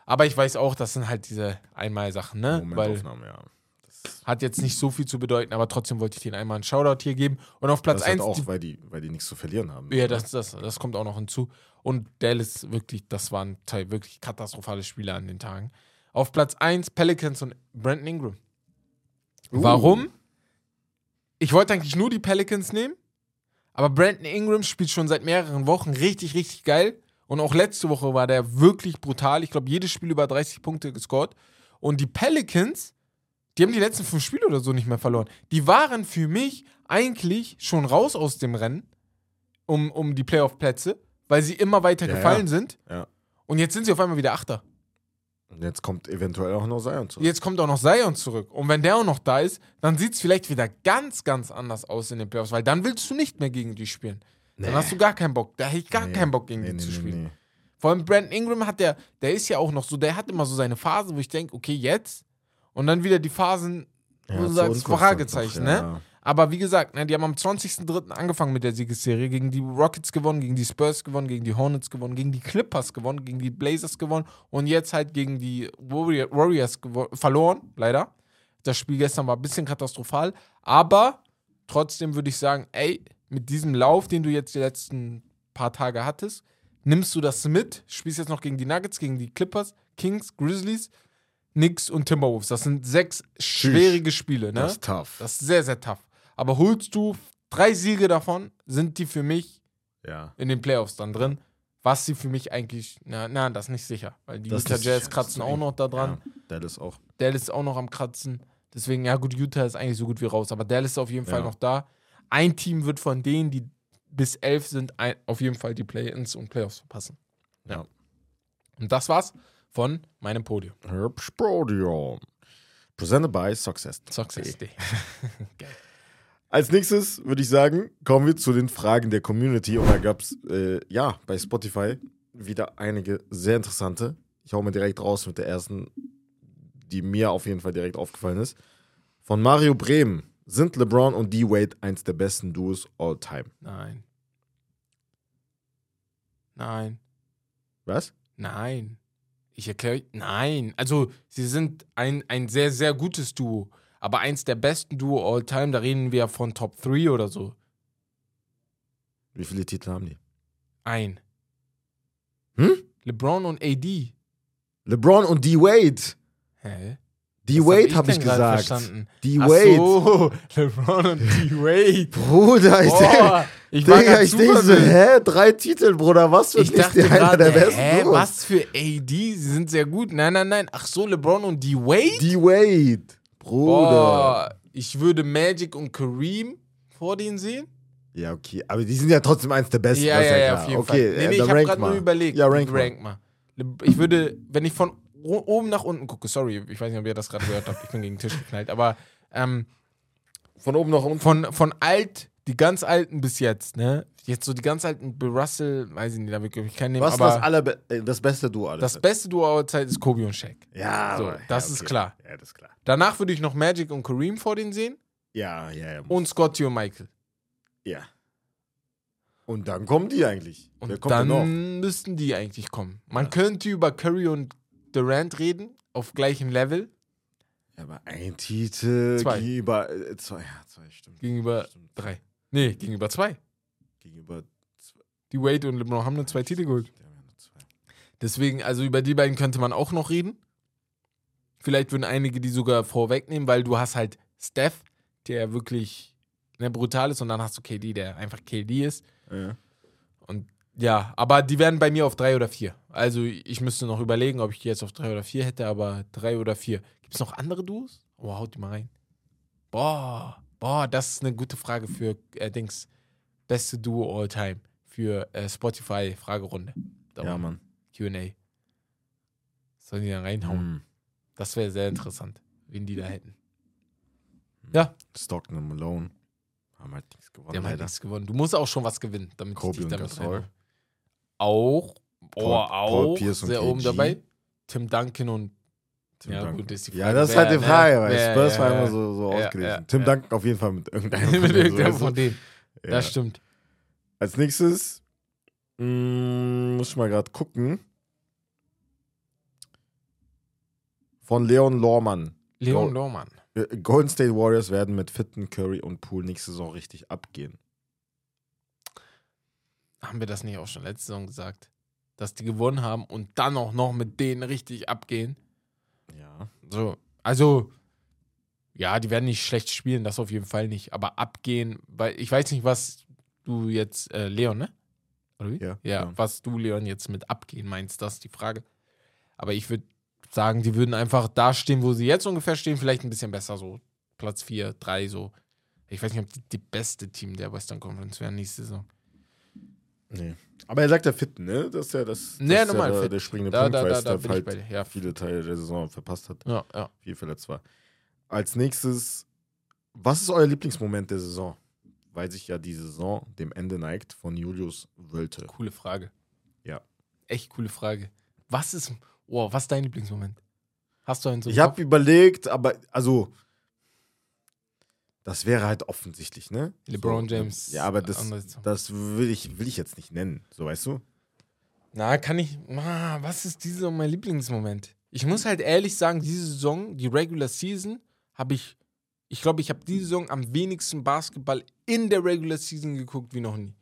aber ich weiß auch, das sind halt diese Einmalsachen, ne? Weil Momentaufnahme, ja. Das, hat jetzt nicht so viel zu bedeuten, aber trotzdem wollte ich denen einmal einen Shoutout hier geben. Und auf Platz das halt 1, auch, weil die, weil die nichts zu verlieren haben. ja, das, das, das kommt auch noch hinzu. Und Dallas, wirklich, das waren zwei wirklich katastrophale Spiele an den Tagen. Auf Platz 1 Pelicans und Brandon Ingram. Uh. Warum? Ich wollte eigentlich nur die Pelicans nehmen, aber Brandon Ingram spielt schon seit mehreren Wochen richtig, richtig geil. Und auch letzte Woche war der wirklich brutal. Ich glaube, jedes Spiel über 30 Punkte gescored. Und die Pelicans, die haben die letzten fünf Spiele oder so nicht mehr verloren. Die waren für mich eigentlich schon raus aus dem Rennen. um, um die Playoff-Plätze, weil sie immer weiter Ja, gefallen ja. sind. Ja. Und jetzt sind sie auf einmal wieder Achter. Und jetzt kommt eventuell auch noch Zion zurück. Jetzt kommt auch noch Zion zurück. Und wenn der auch noch da ist, dann sieht es vielleicht wieder ganz, ganz anders aus in den Playoffs, weil dann willst du nicht mehr gegen die spielen. Dann hast du gar keinen Bock. Da hätte ich gar Nee. keinen Bock, gegen Nee, die nee, zu nee, spielen. nee. Vor allem Brandon Ingram hat der, der ist ja auch noch so, der hat immer so seine Phase, wo ich denke, okay, jetzt. Und dann wieder die Phasen, wo Ja, du sagst, Fragezeichen, noch, ne? Aber wie gesagt, ne, die haben am 20.03. angefangen mit der Siegesserie, gegen die Rockets gewonnen, gegen die Spurs gewonnen, gegen die Hornets gewonnen, gegen die Clippers gewonnen, gegen die Blazers gewonnen und jetzt halt gegen die Warrior- Warriors verloren, leider. Das Spiel gestern war ein bisschen katastrophal, aber trotzdem würde ich sagen, ey, mit diesem Lauf, den du jetzt die letzten paar Tage hattest, nimmst du das mit, spielst jetzt noch gegen die Nuggets, gegen die Clippers, Kings, Grizzlies, Knicks und Timberwolves. Das sind sechs schwierige Spiele, ne? Das ist tough. Das ist sehr, sehr tough. Aber holst du drei Siege davon, sind die für mich ja. in den Playoffs dann drin. Was sie für mich eigentlich, na, na das ist nicht sicher. Weil die Das Utah Jazz kratzen auch noch da dran. Ja, Dallas auch. Dallas ist auch noch am Kratzen. Deswegen, ja gut, Utah ist eigentlich so gut wie raus. Aber Dallas ist auf jeden Fall Ja. noch da. Ein Team wird von denen, die bis elf sind, ein, auf jeden Fall die Play-Ins und Playoffs verpassen. Ja. Und das war's von meinem Podium. Herbst Podium. Presented by Success. Success Day. Als nächstes würde ich sagen, kommen wir zu den Fragen der Community. Und da gab es, äh, ja, bei Spotify wieder einige sehr interessante. Ich hau mal direkt raus mit der ersten, die mir auf jeden Fall direkt aufgefallen ist. Von Mario Bremen. Sind LeBron und D-Wade eins der besten Duos all time? Nein. Nein. Was? Nein. Ich erkläre, nein. Also, sie sind ein, ein sehr, sehr gutes Duo. Aber eins der besten Duo all time, da reden wir von Top 3 oder so. Wie viele Titel haben die? Ein. Hm? LeBron und AD. LeBron und D-Wade. Hä? D-Wade habe ich gerade gesagt. Verstanden? D-Wade. so, LeBron und D-Wade. Bruder, ich denke. Ich Digga, ich denke so, hä? Drei Titel, Bruder, was für Ich nicht dachte einer der besten hä, Duos? was für AD? Sie sind sehr gut. Nein, nein, nein. Ach so, LeBron und D-Wade? D-Wade. Bruder. Boah, ich würde Magic und Kareem vor denen sehen. Ja, okay. Aber die sind ja trotzdem eins der besten. Ja, ja, ja, auf jeden okay, Fall. Nee, äh, nee, ich habe gerade mal. nur überlegt. Ja, rank, rank mal. Ich würde, wenn ich von oben nach unten gucke, sorry, ich weiß nicht, ob ihr das gerade gehört habt, ich bin gegen den Tisch geknallt, aber ähm, Von oben nach unten. von, von alt, die ganz alten bis jetzt, ne? Jetzt so die ganz alten, Bill Russell, weiß ich nicht, da will ich keinen nehmen, Was ist aber das, allerbe äh, das beste Duo alles? das beste Duo aller Zeit ist Kobe und Shaq. ja, So, das ja, ist okay. klar. Ja, das ist klar. Danach würde ich noch Magic und Kareem vor denen sehen Ja, ja, ja. und Scotty und Michael. ja. Und dann kommen die eigentlich. Und dann müssten die eigentlich kommen. Man Ja. könnte über Curry und Durant reden, auf gleichem Level, Ja, aber ein Titel Zwei. gegenüber. Äh, zwei, ja, zwei, stimmt. gegenüber Stimmt. drei. Nee, gegenüber zwei. Gegenüber zwei. Die Wade und LeBron haben nur zwei Titel geholt. Deswegen, also über die beiden könnte man auch noch reden. Vielleicht würden einige die sogar vorwegnehmen, weil du hast halt Steph, der wirklich ne, brutal ist, und dann hast du KD, der einfach KD ist. Ja. Und ja, aber die wären bei mir auf drei oder vier. Also ich müsste noch überlegen, ob ich die jetzt auf drei oder vier hätte, aber drei oder vier. Gibt es noch andere Duos? Oh, haut die mal rein. Boah, boah, das ist eine gute Frage für äh, Dings. Beste Duo all time für äh, Spotify Fragerunde. Da ja, Mann. Q&A. Sollen die da reinhauen? Hm. Das wäre sehr interessant, wen die da hätten. Ja, Stockton und Malone haben halt nichts gewonnen. die haben halt nichts gewonnen. Du musst auch schon was gewinnen, damit Kobe ich dich und damit reinhole. Auch, oh, Paul- Paul auch Pierce und sehr oben dabei. Tim Duncan und Tim ja, Duncan. gut, ist die Ja, Frage, das ist halt die? Frage, weil Wer, Spurs ja, war ja. immer so, so Ja, ausgelesen. ja, Tim ja. Duncan auf jeden Fall mit irgendeinem mit von denen, irgendeinem so, von denen. ja. Das stimmt. Als nächstes mh, muss ich mal gerade gucken. Von Leon Lormann. Leon Go- Lohmann. Äh, Golden State Warriors werden mit fitten Curry und Poole nächste Saison richtig abgehen. Haben wir das nicht auch schon letzte Saison gesagt? Dass die gewonnen haben und dann auch noch mit denen richtig abgehen. So, also, ja, die werden nicht schlecht spielen, das auf jeden Fall nicht. Aber abgehen, weil ich weiß nicht, was du jetzt, äh, Leon, ne? Oder wie? Ja, Ja, ja. was du, Leon, jetzt mit abgehen meinst, das ist die Frage. Aber ich würde sagen, die würden einfach da stehen, wo sie jetzt ungefähr stehen, vielleicht ein bisschen besser, so Platz 4, 3, so. Ich weiß nicht, ob die, die beste Team der Western Conference wären nächste Saison. Nee. Aber er sagt ja fit, ne? Das ist ja das, das Ja, ist normal ja der, fit. der springende Da, Punkt, da, weil ich halt. Ja, viele Teile der Saison verpasst hat, ja, ja. viel verletzt war. Als nächstes, was ist euer Lieblingsmoment der Saison? Weil sich ja die Saison dem Ende neigt von Julius Wölte. Coole Frage. Ja. Echt coole Frage. Was ist, oh, was ist dein Lieblingsmoment? Hast du einen so Ich habe überlegt, aber also das wäre halt offensichtlich, ne? LeBron So, James. Ja, aber das, das will ich, will ich jetzt nicht nennen, so weißt du? Na, kann ich. Ah, was ist diese mein Lieblingsmoment? Ich muss halt ehrlich sagen, diese Saison, die Regular Season, habe ich. Ich glaube, ich habe diese Saison am wenigsten Basketball in der Regular Season geguckt wie noch nie.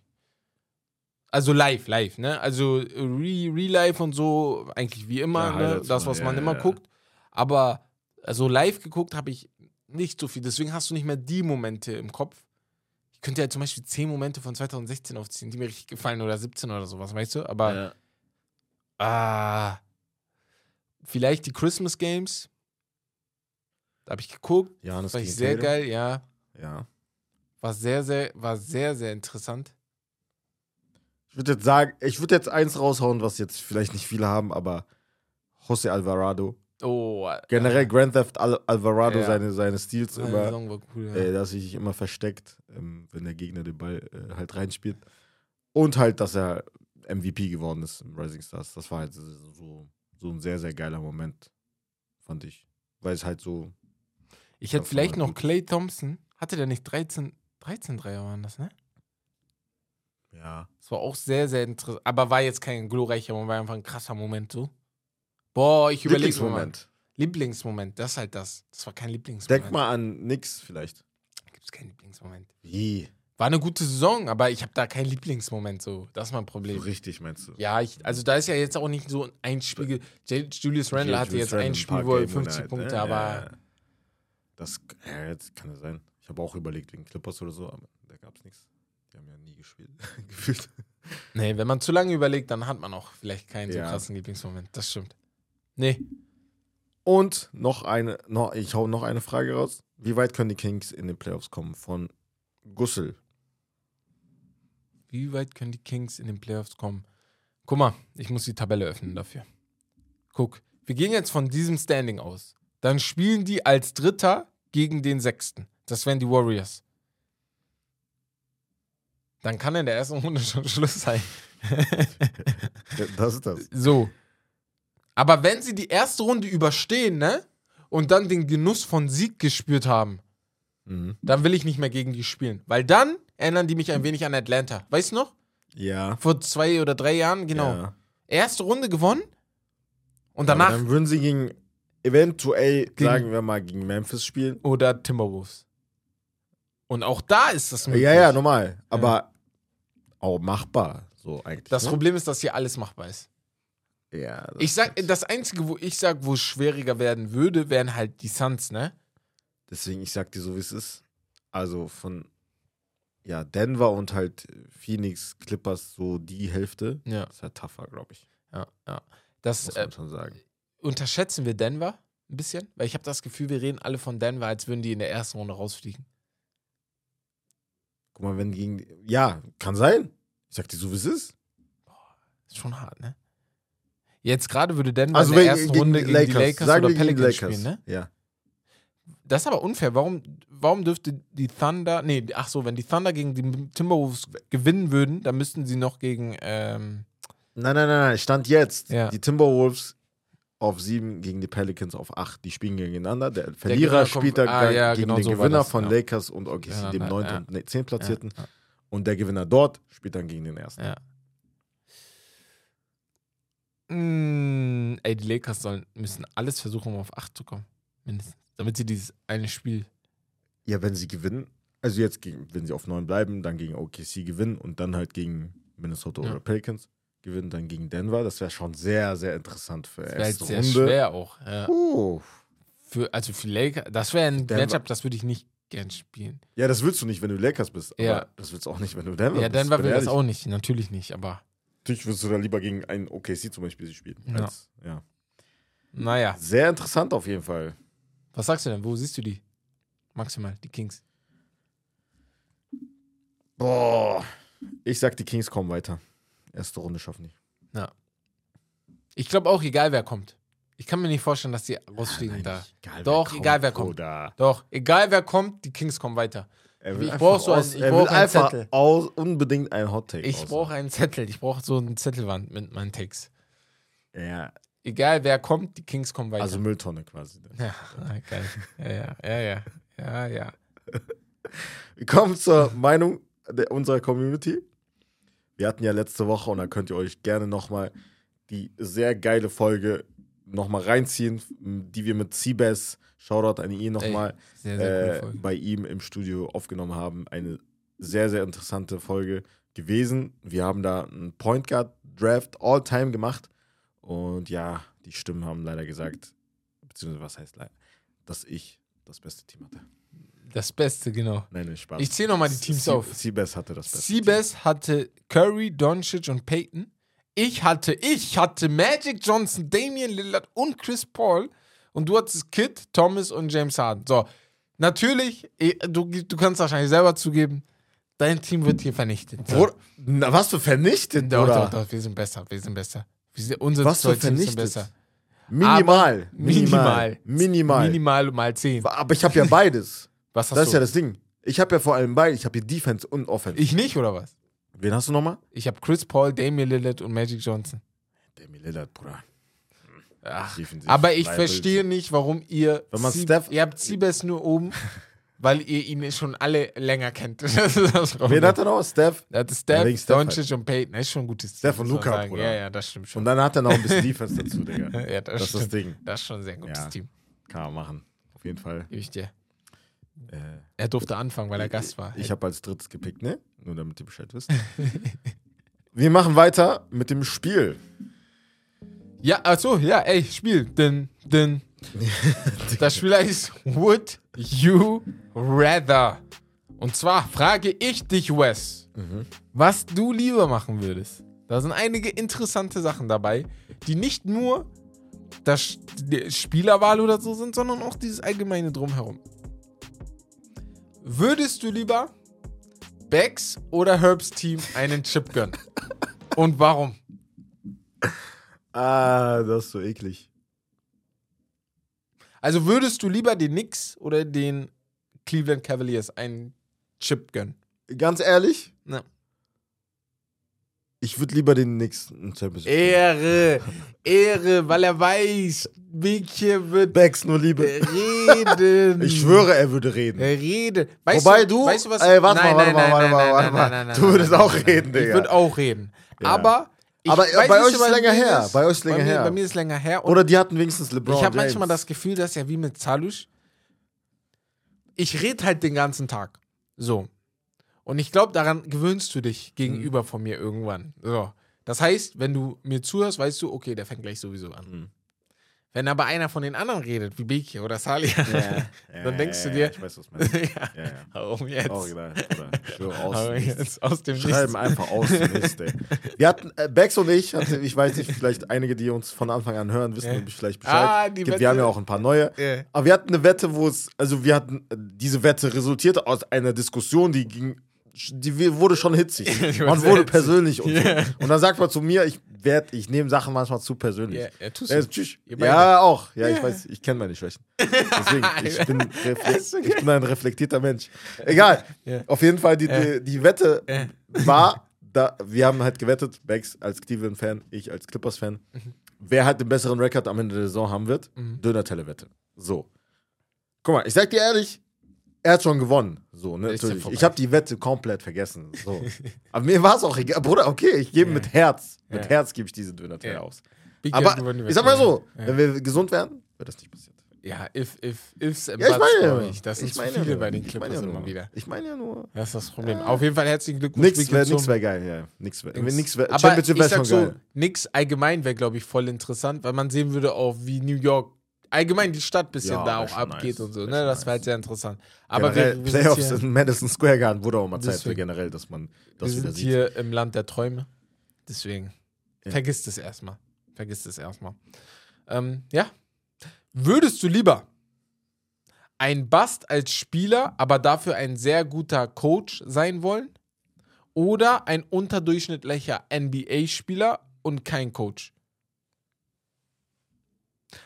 Also live, live, ne? Also Re- Real Life und so, eigentlich wie immer, Ja, ne? Das, was man ja, immer ja. guckt. Aber also live geguckt habe ich nicht so viel. Deswegen hast du nicht mehr die Momente im Kopf. Ich könnte ja zum Beispiel 10 Momente von 2016 aufziehen, die mir richtig gefallen oder 17 oder sowas, weißt du? Aber Ja. Ah. Vielleicht die Christmas Games. Da habe ich geguckt. Janis War ich sehr Tatum. geil, ja. Ja. War sehr, sehr, war sehr, sehr interessant. Ich würde jetzt sagen, ich würde jetzt eins raushauen, was jetzt vielleicht nicht viele haben, aber Jose Alvarado. Oh, Generell Grand Theft Al Alvarado, Ja. seine, seine Steals seine immer, cool. Ja. äh, dass er sich immer versteckt, ähm, wenn der Gegner den Ball äh, halt reinspielt. Und halt, dass er MVP geworden ist im Rising Stars. Das war halt so, so, ein sehr, sehr geiler Moment, fand ich. Weil es halt so, ich hätte vielleicht noch gut. Clay Thompson. Hatte der nicht 13, 13 Dreier waren das, ne? ja. Das war auch sehr, sehr interessant. Aber war jetzt kein glorreicher Moment, war einfach ein krasser Moment so. Boah, ich überlege mal. Lieblingsmoment. Lieblingsmoment, das ist halt das. Das war kein Lieblingsmoment. Denk mal an nix vielleicht. Gibt es keinen Lieblingsmoment. Wie? War eine gute Saison, aber ich habe da keinen Lieblingsmoment so. Das ist mein So Problem. richtig, meinst du? Ja, ich, also da ist ja jetzt auch nicht so ein Spiel. Julius Randle hatte jetzt Randle ein Spiel, wo er Game 50 Winner halt, Punkte, ne? aber Ja, ja. Das ja, jetzt kann es sein. Ich habe auch überlegt wegen Clippers oder so, aber da gab es nichts. Die haben ja nie gespielt. Gefühlt. nee, wenn man zu lange überlegt, dann hat man auch vielleicht keinen so Ja. krassen Lieblingsmoment. Das stimmt. Nee, Und noch eine, noch, ich hau noch eine Frage raus. Wie weit können die Kings in den Playoffs kommen? Von Gussel. wie weit können die Kings in den Playoffs kommen? Guck mal, ich muss die Tabelle öffnen dafür. Guck, wir gehen jetzt von diesem Standing aus. Dann spielen die als Dritter gegen den Sechsten. Das wären die Warriors. Dann kann in der ersten Runde schon Schluss sein. Das ist das. So. Aber wenn sie die erste Runde überstehen, ne? Und dann den Genuss von Sieg gespürt haben, Mhm. dann will ich nicht mehr gegen die spielen. Weil dann erinnern die mich ein wenig an Atlanta. Weißt du noch? Ja. Vor zwei oder drei Jahren, genau. Ja. Erste Runde gewonnen. Und Aber danach. dann würden sie gegen, eventuell, Gegen- sagen wir mal, gegen Memphis spielen. oder Timberwolves. Und auch da ist das möglich. Ja, ja, normal. Aber auch machbar. So eigentlich. Das ne? Problem ist, dass hier alles machbar ist. Ja, das Ich sag, das Einzige, wo ich sag, wo es schwieriger werden würde, wären halt die Suns, ne? Deswegen, ich sag dir so, wie es ist. Also von ja, Denver und halt Phoenix, Clippers, so die Hälfte. Ja, Das ist halt tougher, glaube ich. ja, ja. Das Muss äh, man schon sagen. unterschätzen wir Denver ein bisschen, weil ich habe das Gefühl, wir reden alle von Denver, als würden die in der ersten Runde rausfliegen. Guck mal, wenn gegen. Ja, kann sein. Ich sag dir so, wie es ist. Ist schon hart, ne? Jetzt gerade würde Denver Also in der ersten Runde gegen die Lakers sagen oder gegen Pelicans Lakers. spielen, ne? Ja. Das ist aber unfair. Warum, warum dürfte die Thunder, nee, ach so, wenn die Thunder gegen die Timberwolves gewinnen würden, dann müssten sie noch gegen, ähm, Nein, nein, nein, nein. Stand jetzt. Ja. Die Timberwolves auf sieben gegen die Pelicans auf acht. Die spielen gegeneinander. Der Verlierer kommt- spielt dann ah, ja, gegen genau den so Gewinner das, von ja. Lakers und OKC, dem Gegeneinander, 9. ja. und 10 Platzierten. Und der Gewinner dort spielt dann gegen den ersten. ja. Mm, ey, die Lakers sollen, müssen alles versuchen, um auf 8 zu kommen. Mindestens. Damit sie dieses eine Spiel. Ja, wenn sie gewinnen, also jetzt, gegen, wenn sie auf 9 bleiben, dann gegen OKC gewinnen und dann halt gegen Minnesota Ja. oder Pelicans gewinnen, dann gegen Denver. Das wäre schon sehr, sehr interessant für Das wäre erste jetzt sehr Runde. schwer auch. Ja. Für, also für Lakers, das wäre ein Denver. Matchup, das würde ich nicht gern spielen. Ja, das willst du nicht, wenn du Lakers bist. Aber Ja. das willst du auch nicht, wenn du Denver ja, bist. Denver bin will das auch nicht, natürlich nicht, aber Natürlich würdest du da lieber gegen einen OKC zum Beispiel spielen. Ja. Als, ja. naja. Sehr interessant auf jeden Fall. Was sagst du denn? Wo siehst du die? Maximal, die Kings. Boah. Ich sag, die Kings kommen weiter. Erste Runde schaffen die. Ich glaube auch, egal wer kommt. Ich kann mir nicht vorstellen, dass die rausfliegen da. Egal, Doch, egal wer kommt. Bruder. Doch, egal wer kommt, die Kings kommen weiter. Er Ich will brauch einfach so ein- aus- ich er brauch einen Zettel. aus, unbedingt ein Hot Take. Ich brauche einen Zettel. Ich brauche so eine Zettelwand mit meinen Takes. Ja, Egal wer kommt, die Kings kommen weiter. also Mülltonne quasi. ja, geil. Ja, ja, ja, ja. Ja, ja. Wir kommen zur Meinung der, unserer Community. Wir hatten ja letzte Woche, und da könnt ihr euch gerne nochmal die sehr geile Folge nochmal reinziehen, die wir mit Seabass, Shoutout an ihn nochmal, äh, bei ihm im Studio aufgenommen haben. Eine sehr, sehr interessante Folge gewesen. Wir haben da einen Point Guard Draft All-Time gemacht. Und ja, die Stimmen haben leider gesagt, beziehungsweise was heißt leider, dass ich das beste Team hatte. Das Beste, genau. Nein, nein, Spaß. Ich zähle nochmal die Teams Sie- auf. Seabass hatte das beste. Siebes hatte Curry, Doncic und Peyton. Ich hatte, ich hatte Magic Johnson, Damian Lillard und Chris Paul. Und du hattest Kid, Thomas und James Harden. So, natürlich, eh, du, du kannst wahrscheinlich selber zugeben, dein Team wird hier vernichtet. So. Na, was für vernichtet, Doch, oder? doch, doch, wir sind besser, wir sind besser. Wir sind, unsere Was für vernichtet? besser. Minimal. Minimal. Minimal. Minimal mal 10. Aber ich habe ja beides. Was hast das ist du? ja das Ding. Ich habe ja vor allem beide. Ich habe hier Defense und Offense. ich nicht, oder was? Wen hast du nochmal? Ich habe Chris Paul, Damian Lillard und Magic Johnson. Demi Lillard, Bruder. Ach, Aber ich verstehe nicht, warum ihr. Wenn man Steph- ihr habt Siebes nur oben, weil ihr ihn schon alle länger kennt. Das ist das Problem. Wen hat er noch? Steph. Er hatte Steph, Steph Doncic und Peyton. Das ist schon ein gutes Steph Team, und man Luka, sagen. Bruder. Ja, ja, das stimmt schon. Und dann hat er noch ein bisschen Defense dazu, Digga. ja, das, Das ist das Ding. Das ist schon ein sehr gutes Ja. Team. Kann man machen. Auf jeden Fall. Gebe ich dir. Äh, Er durfte anfangen, weil er Gast war. ich habe als drittes gepickt, ne? Nur damit ihr Bescheid wisst. Wir machen weiter mit dem Spiel. Ja, achso, ja, ey, Spiel. Denn, denn. das Spiel heißt Would You Rather? Und zwar frage ich dich, Wes, was du lieber machen würdest. Da sind einige interessante Sachen dabei, die nicht nur das die Spielerwahl oder so sind, sondern auch dieses allgemeine Drumherum. Würdest du lieber Becks oder Herbs Team einen Chip gönnen? Und warum? Ah, das ist so eklig. Also würdest du lieber den Knicks oder den Cleveland Cavaliers einen Chip gönnen? Ganz ehrlich, Na. ich würde lieber den nächsten Champions League. Ehre, Ehre, weil er weiß, Bigche wird Becks nur Liebe. reden. Ich schwöre, er würde reden. Er redet. Weißt Wobei du, weißt du was? ey, warte mal, Nein, warte nein, mal, nein, warte mal, nein, warte nein, mal. nein, nein, Du würdest auch reden, nein. Ich Digga. würde auch reden. Ja. Aber ich Aber, weiß bei euch ist bei länger her. ist- Bei euch ist länger bei mir, her. Bei mir ist länger her. Oder die hatten wenigstens LeBron ich habe manchmal das Gefühl, dass ja wie mit Zalusch. Ich rede halt den ganzen Tag. So. Und ich glaube, daran gewöhnst du dich gegenüber von mir irgendwann. So. Das heißt, wenn du mir zuhörst, weißt du, okay, der fängt gleich sowieso an. Mhm. Wenn aber einer von den anderen redet, wie Beki oder Salia, Ja, dann denkst du dir, Ich weiß, was meinst. ja, Ja, ja. warum jetzt? Original, aus. Nichts. jetzt aus dem Schreiben Nichts? einfach aus dem ey. Wir hatten, äh, Bex und ich, hatte, ich weiß nicht, vielleicht einige, die uns von Anfang an hören, wissen vielleicht Bescheid. Ah, die Gibt- Wette. wir haben ja auch ein paar neue. Aber wir hatten eine Wette, wo es, also wir hatten, äh, diese Wette resultierte aus einer Diskussion, die ging, die wurde schon hitzig. Man wurde hitzig. persönlich und so. Ja. Und dann sagt man zu mir, ich werd, ich nehme Sachen manchmal zu persönlich. Ja, ja, tust Ja, du. tschüss. Ja, auch. Ja, ich Ja. weiß, ich kenne meine Schwächen. Deswegen, ich bin, ich bin ein reflektierter Mensch. Egal. Auf jeden Fall, die, die, die Wette war, da, wir haben halt gewettet, Bex als Cleveland-Fan, ich als Clippers-Fan, Mhm. wer halt den besseren Rekord am Ende der Saison haben wird. Mhm. Döner-Telle-Wette. So. Guck mal, ich sag dir ehrlich, er hat schon gewonnen. So, ne, Ist natürlich. Ich habe die Wette komplett vergessen. So. Aber mir war es auch egal. Bruder, okay, ich gebe Ja. mit Herz. Mit Ja. Herz gebe ich diese Döner-Telle Ja. aus. Biki Aber ich sag mal so, wenn wir gesund werden, wird das nicht passieren. Ja, if, if, ifs and Ja, ich meine ja euch. Das sind viele ja bei den Clippers ja immer wieder. Ich meine ja nur. Das ist das Problem. Auf jeden Fall herzlichen Glückwunsch. Nix wäre wär geil, ja. Nix wäre Nix. wär, Aber ich sag so, geil. nix allgemein wäre, glaube ich, voll interessant, weil man sehen würde auch, wie New York allgemein die Stadt bisschen Ja, da auch abgeht nice. und so. Ne? Das wäre halt nice. sehr interessant. Aber generell, wir, wir Playoffs hier, in Madison Square Garden wurde auch mal Zeit für generell, dass man wir das wieder sind sieht. hier im Land der Träume. Deswegen. Ja. Vergiss das erstmal. Vergiss das erstmal. Ähm, ja. Würdest du lieber ein Bust als Spieler, aber dafür ein sehr guter Coach sein wollen? oder ein unterdurchschnittlicher NBA-Spieler und kein Coach?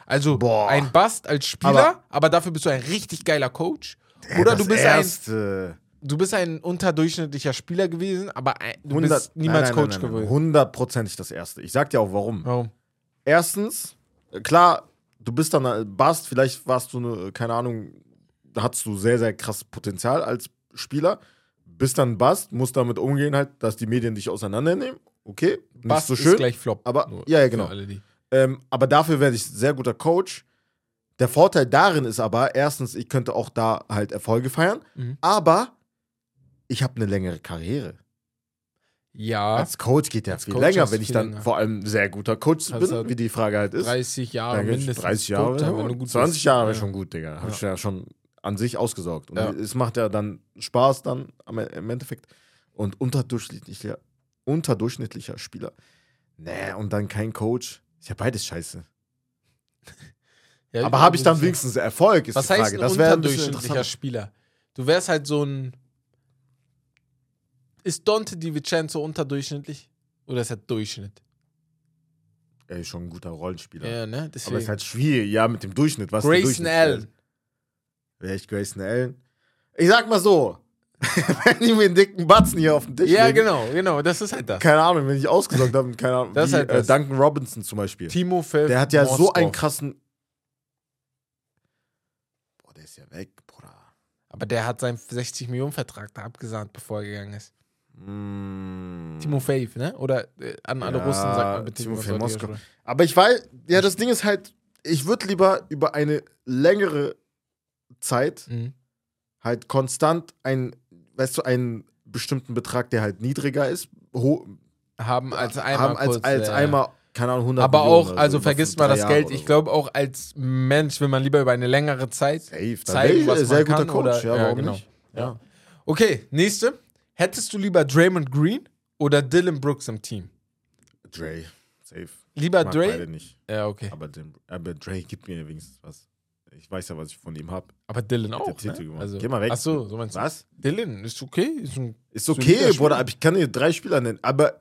Also Boah. ein Bust als Spieler, aber, dafür bist du ein richtig geiler Coach. Oder das du bist ein erste. du bist ein unterdurchschnittlicher Spieler gewesen, aber ein, du 100 bist niemals nein, nein, Coach nein, geworden. Hundertprozentig das erste. Ich sag dir auch warum. Warum? Erstens, äh, klar, du bist dann äh, Bast, vielleicht warst du, eine, keine Ahnung, hattest du sehr, sehr krasses Potenzial als Spieler. Bist dann Bast, musst damit umgehen, halt, dass die Medien dich auseinandernehmen. Okay, nicht Bust so ist schön. gleich Flop. aber- Nur ja, ja, für genau. alle, die- Ähm, aber dafür werde ich sehr guter Coach. Der Vorteil darin ist aber, erstens, ich könnte auch da halt Erfolge feiern, Mhm. aber ich habe eine längere Karriere. Ja, Als Coach geht ja Als viel Coach länger, wenn ich dann länger. vor allem sehr guter Coach Hast bin, wie die Frage halt ist. 30 Jahre Dann mindestens. 30 Jahre, ja, wenn du gut 20 bist. Jahre wäre Ja. schon gut, Digga. Hab Ja. ich ja schon an sich ausgesorgt. Und Ja. es macht ja dann Spaß dann E, im Endeffekt. Und unterdurchschnittlicher, unterdurchschnittlicher Spieler. Nee, und dann kein Coach. Ist ja beides scheiße. Ja, Aber habe ich dann wenigstens Erfolg, ist Was die heißt Frage. ein Das wäre ein unterdurchschnittlicher. Spieler? Du wärst halt so ein. Ist Dante DiVincenzo unterdurchschnittlich? Oder ist er Durchschnitt? Er ist schon ein guter Rollenspieler. Ja, ne? Aber es ist halt schwierig, ja, mit dem Durchschnitt. Was Grayson? Allen. Wäre ich Grayson Allen? Ich sag mal so, wenn die mir einen dicken Batzen hier auf den Tisch Ja, legen, genau, genau. Das ist halt das. keine Ahnung, wenn ich ausgesorgt habe, keine Ahnung, Das ist wie, halt äh, das. Duncan Robinson zum Beispiel. Timo Felf. Der hat ja so einen krassen. Boah, der ist ja weg, Bruder. Aber der hat seinen 60 Millionen Vertrag da abgesagt, bevor er gegangen ist. Mm. Timo Faith, ne? Oder äh, an alle Ja, Russen sagt man was soll ich Moskau. Aber ich weiß, ja, das Ding ist halt, ich würde lieber über eine längere Zeit Mhm. halt konstant ein, weißt du, einen bestimmten Betrag, der halt niedriger ist, Haben als einmal haben als, kurz, als äh, einmal, keine Ahnung, 100 Aber Millionen auch, also so, vergisst mal das Geld. Ich glaube auch als Mensch will man lieber über eine längere Zeit Safe, zeigen, ich was man sehr guter kann, Coach, oder- ja, ja, warum genau. nicht? Ja. Okay, nächste. Hättest du lieber Draymond Green oder Dylan Brooks im Team? Dre, safe. Lieber Dre? beide nicht. Ja, okay. Aber, den, aber Dre gibt mir wenigstens was. Ich weiß ja, was ich von ihm habe. Aber Dylan auch. Ne? Also, Geh mal weg. Ach so, meinst du. Was? Dylan ist okay. Ist ein Ist okay. Bruder, aber ich kann dir drei Spieler nennen. Aber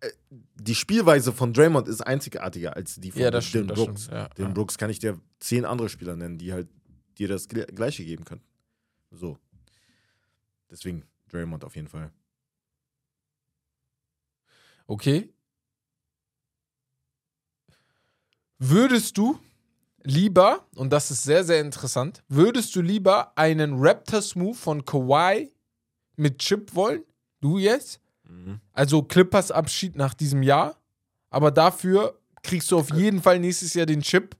äh, die Spielweise von Draymond ist einzigartiger als die von Ja, Dylan stimmt. Brooks. stimmt. Ja, Den ja. Brooks kann ich dir zehn andere Spieler nennen, die halt dir das Gle- Gleiche geben können. So. Deswegen Draymond auf jeden Fall. Okay. Würdest du lieber, und das ist sehr, sehr interessant, würdest du lieber einen Raptors-Move von Kawhi mit Chip wollen? Du jetzt? Also Clippers Abschied nach diesem Jahr. Aber dafür kriegst du auf jeden Fall nächstes Jahr den Chip,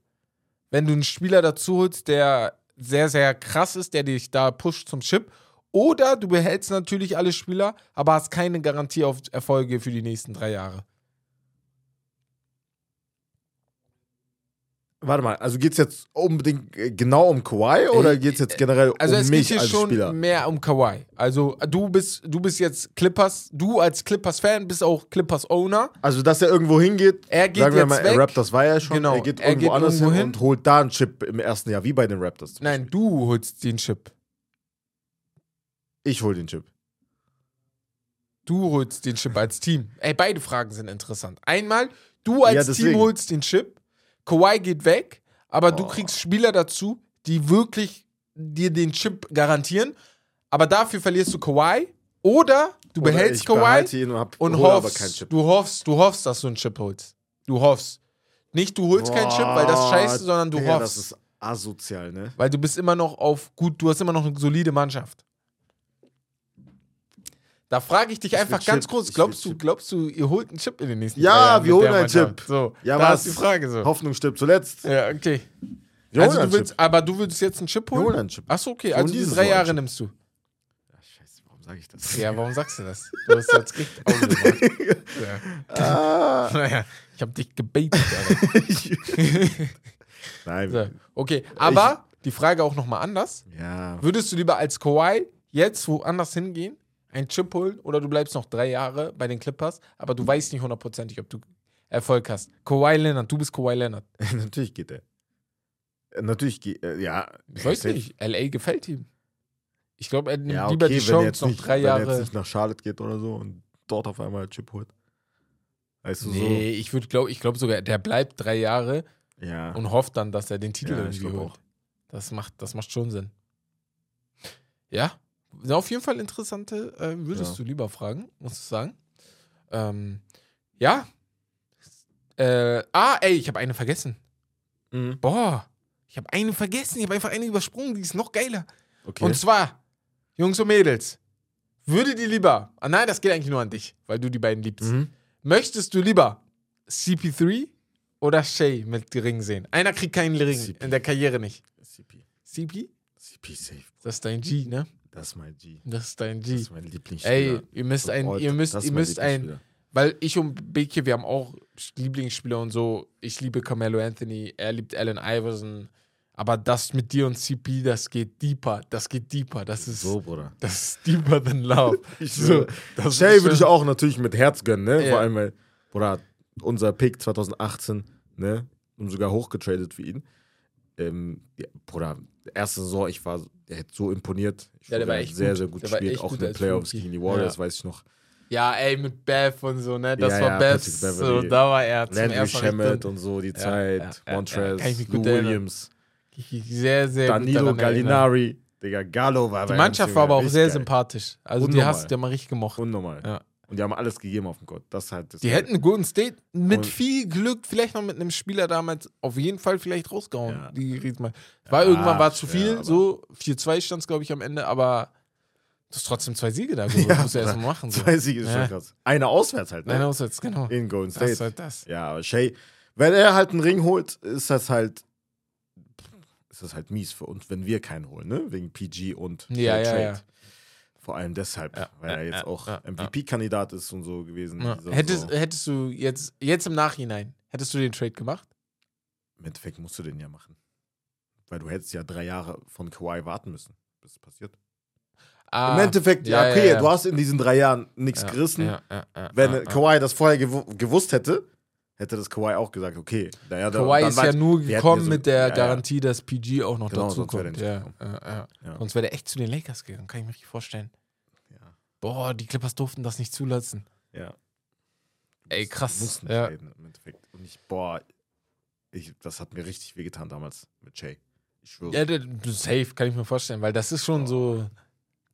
wenn du einen Spieler dazu holst, der sehr, sehr krass ist, der dich da pusht zum Chip. Oder du behältst natürlich alle Spieler, aber hast keine Garantie auf Erfolge für die nächsten drei Jahre. Warte mal, also geht es jetzt unbedingt äh, genau um Kawhi oder geht es jetzt generell Also um es mich geht hier als schon Spieler? mehr um Kawhi. Also du bist, du bist jetzt Clippers, du als Clippers-Fan bist auch Clippers-Owner. Also, dass er irgendwo hingeht, Er geht sagen wir jetzt mal, weg. Raptors war ja schon, Genau, er geht er irgendwo geht anders irgendwo hin, hin. und holt da einen Chip im ersten Jahr, wie bei den Raptors. Nein, du holst den Chip. Ich hol den Chip. Du holst den Chip als Team. Ey, beide Fragen sind interessant. Einmal, du als Ja, Team holst den Chip, Kawhi geht weg, aber du Oh. kriegst Spieler dazu, die wirklich dir den Chip garantieren, aber dafür verlierst du Kawhi oder du Oder behältst Kawhi und, hab, und hoffst, du hoffst, du hoffst, dass du einen Chip holst. Du hoffst. Nicht du holst keinen Chip, weil das ist scheiße, sondern du Digga, hoffst. Das ist asozial, ne? weil du bist immer noch auf gut, du hast immer noch eine solide Mannschaft. Da frage ich dich einfach ganz Chip, kurz, ich glaubst du, glaubst du, ihr holt einen Chip in den nächsten Ja, drei Jahren wir holen einen? Chip. So, Ja, da was? ist die Frage so. Hoffnung stirbt zuletzt. Ja, okay. Wir Also holen du willst, Chip. aber du willst jetzt einen Chip Wir holen? holen einen Chip. Achso, okay, also holen diese dieses drei Jahre nimmst du. Ja, scheiße, warum sage ich das? Ja, warum sagst du das? Du hast jetzt richtig Augen gemacht. Ja. ah. Naja, ich habe dich. Alter. Nein. So, okay, aber die Frage auch nochmal anders. Ja. Würdest du lieber als Kawhi jetzt woanders hingehen, einen Chip holen oder du bleibst noch drei Jahre bei den Clippers, aber du weißt nicht hundertprozentig, ob du Erfolg hast. Kawhi Leonard, du bist Kawhi Leonard. Natürlich geht er. Äh, Natürlich geht äh, ja. Ich weiß nicht, LA gefällt ihm. Ich glaube, er nimmt Ja, lieber okay, die wenn er Chance, noch nicht, drei wenn er Jahre. jetzt nicht nach Charlotte geht oder so und dort auf einmal Chip holt. Weißt du Nee, ich würde glaube, ich glaube sogar, der bleibt drei Jahre so? Ja. und hofft dann, dass er den Titel Ja, irgendwie holt. Das macht, das macht schon Sinn. Ja, sind auf jeden Fall interessante, äh, würdest Ja. du lieber fragen, muss ich sagen. Ähm, ja. Äh, ah, ey, ich habe eine vergessen. Mhm. Boah, ich habe eine vergessen. Ich habe einfach eine übersprungen, die ist noch geiler. Okay. Und zwar, Jungs und Mädels, würdet ihr lieber, ah nein, das geht eigentlich nur an dich, weil du die beiden liebst. mhm. Möchtest du lieber CP3 oder Shay mit Ring sehen? Einer kriegt keinen Ring CP. in der Karriere nicht. CP. CP? CP safe. Das ist dein G, ne? Das ist mein G. Das ist dein Das G. ist mein Lieblingsspieler. Ey, ihr müsst ein, ihr müsst, das ihr müsst ein, weil ich und Beke, wir haben auch Lieblingsspieler und so. Ich liebe Carmelo Anthony, er liebt Allen Iverson. Aber das mit dir und CP, das geht deeper. Das geht deeper. Das ist, So, Bruder. das ist deeper than love. Ich so, das Shay würde ich auch natürlich mit Herz gönnen, ne? Ja. Vor allem, weil, Bruder, unser Pick 2018, ne? Und sogar hochgetradet für ihn. Ähm, ja, Bruder, erste Saison, ich war, der hat so imponiert. Ich Ja, der war echt sehr, gut. sehr gut Der gespielt. Auch in den Playoffs gegen die Warriors, Ja. weiß ich noch. Ja, ey, mit Bev und so, ne? Das Ja, war ja. Patrick So, da war er zum Landry. Shamet und so, die Zeit. ja, Montrez, Lou. Williams. Sehr, sehr Danilo gut. Gallinari. Digga, Gallo war Die Mannschaft war aber auch sehr geil. sympathisch. Also die Unnormal. hast du ja mal richtig gemocht. Unnormal. Ja. Und die haben alles gegeben auf dem Court. Das halt das Die Geile. hätten Golden State mit Und- viel Glück, vielleicht noch mit einem Spieler damals, auf jeden Fall vielleicht rausgehauen. Ja. Die Riesmann. War Ja, irgendwann war zu viel, aber- so 4-2 stand es, glaube ich, am Ende, aber du hast trotzdem zwei Siege da geholt. Ja, musst du erst mal machen. So. Zwei Siege ist Ja. schon krass. Eine auswärts halt, ne? Nein, auswärts, genau. In Golden Das State. ist halt das. Ja, aber Shay, wenn er halt einen Ring holt, ist das halt ist das halt mies für uns, wenn wir keinen holen, ne? Wegen PG und Ja, Fair ja, Trade. ja. Vor allem deshalb, Ja, weil er jetzt auch MVP-Kandidat ist und so gewesen. Hättest, Saison. hättest du jetzt, jetzt im Nachhinein, hättest du den Trade gemacht? Im Endeffekt musst du den ja machen. Weil du hättest ja drei Jahre von Kawhi warten müssen, bis es passiert. Ah, Im Endeffekt, ja, ja, okay, ja, ja. du hast in diesen drei Jahren nichts gerissen. Wenn. Kawhi das vorher gewu gewusst hätte, hätte das Kawhi auch gesagt, okay. Naja, Kawhi ist ja nur gekommen so- mit der ja. Garantie, dass PG auch noch Genau, dazu sonst wäre der kommt. nicht Ja, ja, ja. Sonst wäre der echt zu den Lakers gegangen, kann ich mir richtig vorstellen. Boah, die Clippers durften das nicht zulassen. Ja. Ey, krass. mussten Ja. traden im Endeffekt. Und ich, boah, ich, das hat mir richtig wehgetan damals mit Jay. Ich schwöre. Ja, safe, kann ich mir vorstellen, weil das ist schon so.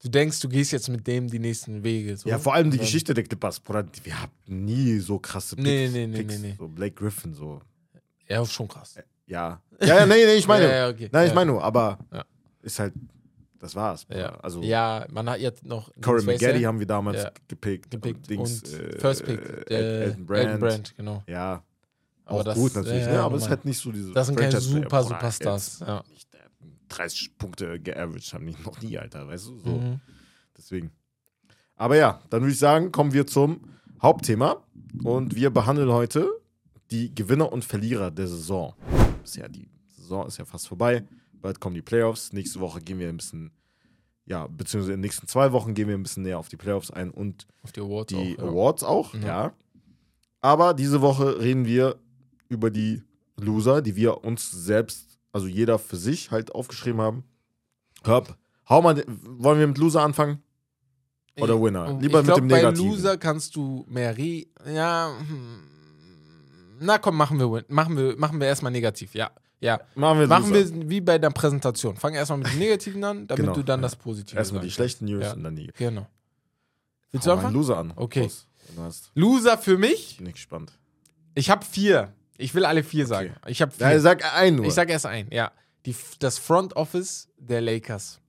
Du denkst, du gehst jetzt mit dem die nächsten Wege. So. Ja, vor allem die Und dann- Geschichte der Clippers, Bruder, wir haben nie so krasse Picks. Nee, nee, nee, Picks, nee, nee. So Blake Griffin, so. Ja, schon krass. Ja. Ja, ja, nee, nee, ich meine. Ja, ja, okay. Nein, ich meine nur, aber ist halt, das war's. Bruder. Ja. Also, ja, man hat jetzt noch. Corey? McGaddy haben wir damals gepickt. gepickt. Dings, und äh, First Pick, äh, der Elton Brand. Brand, genau. Ja, Aber auch das- gut natürlich, ne? aber es ist halt nicht so diese. Das sind keine super Superstars. Ja. Nicht, 30 Punkte geaveraged, haben die noch nie, Alter, weißt du? So. Mhm. Deswegen. Aber ja, dann würde ich sagen, kommen wir zum Hauptthema. Und wir behandeln heute die Gewinner und Verlierer der Saison. Bisher die Saison ist ja fast vorbei. Bald kommen die Playoffs. Nächste Woche gehen wir ein bisschen, ja, beziehungsweise in den nächsten zwei Wochen gehen wir ein bisschen näher auf die Playoffs ein und Auf die Awards die auch. Ja. Awards auch, Ja. ja. Aber diese Woche reden wir über die Loser, die wir uns selbst, also jeder für sich halt aufgeschrieben haben. Herb, hau mal, wollen wir mit Loser anfangen? Oder Winner? Ich- Lieber ich mit glaub, dem bei Negativen. Loser kannst du mehr re. Ja. hm. Na komm, machen wir, Win- machen wir, machen wir erstmal negativ. Ja. Ja. Machen wir Machen Loser. wir wie bei der Präsentation. Fang erstmal mit dem Negativen an, damit Genau, du dann ja. das Positive Erstmal die schlechten News Ja. und dann die. Genau. Willst Hau du anfangen? Loser an. Okay. Los. Loser für mich, bin ich gespannt. ich habe vier. Ich will alle vier sagen. Ich habe vier. Ja, sag einen nur. ich sag erst ein, ja. Die, das Front Office der Lakers.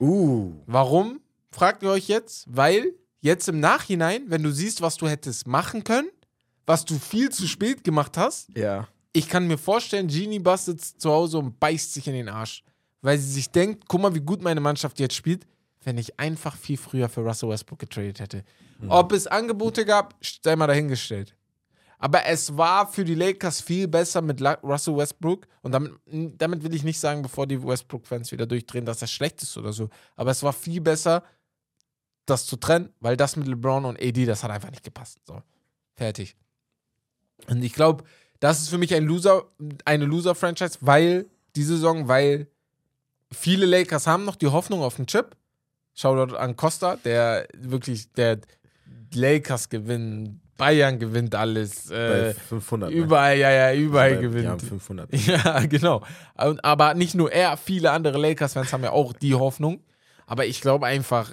uh. Warum? Fragt ihr euch jetzt? Weil jetzt im Nachhinein, wenn du siehst, was du hättest machen können, was du viel zu spät gemacht hast, Ja. ich kann mir vorstellen, Genie bastet zu Hause und beißt sich in den Arsch. Weil sie sich denkt, guck mal, wie gut meine Mannschaft jetzt spielt, wenn ich einfach viel früher für Russell Westbrook getradet hätte. Ob es Angebote gab, sei mal dahingestellt. Aber es war für die Lakers viel besser mit Russell Westbrook. Und damit, damit will ich nicht sagen, bevor die Westbrook-Fans wieder durchdrehen, dass das schlecht ist oder so. Aber es war viel besser, das zu trennen, weil das mit LeBron und AD, das hat einfach nicht gepasst. So, fertig. Und ich glaube, das ist für mich ein Loser, eine Loser-Franchise, weil die Saison, weil viele Lakers haben noch die Hoffnung auf den Chip. Shoutout an Costa, der wirklich, der Lakers gewinnen, Bayern gewinnt alles. Bei Äh, 500. ne? überall, ja, ja, überall Bei- Die haben gewinnt. 500. Ja, genau. Aber nicht nur er, viele andere Lakers-Fans haben ja auch die Hoffnung. Aber ich glaube einfach,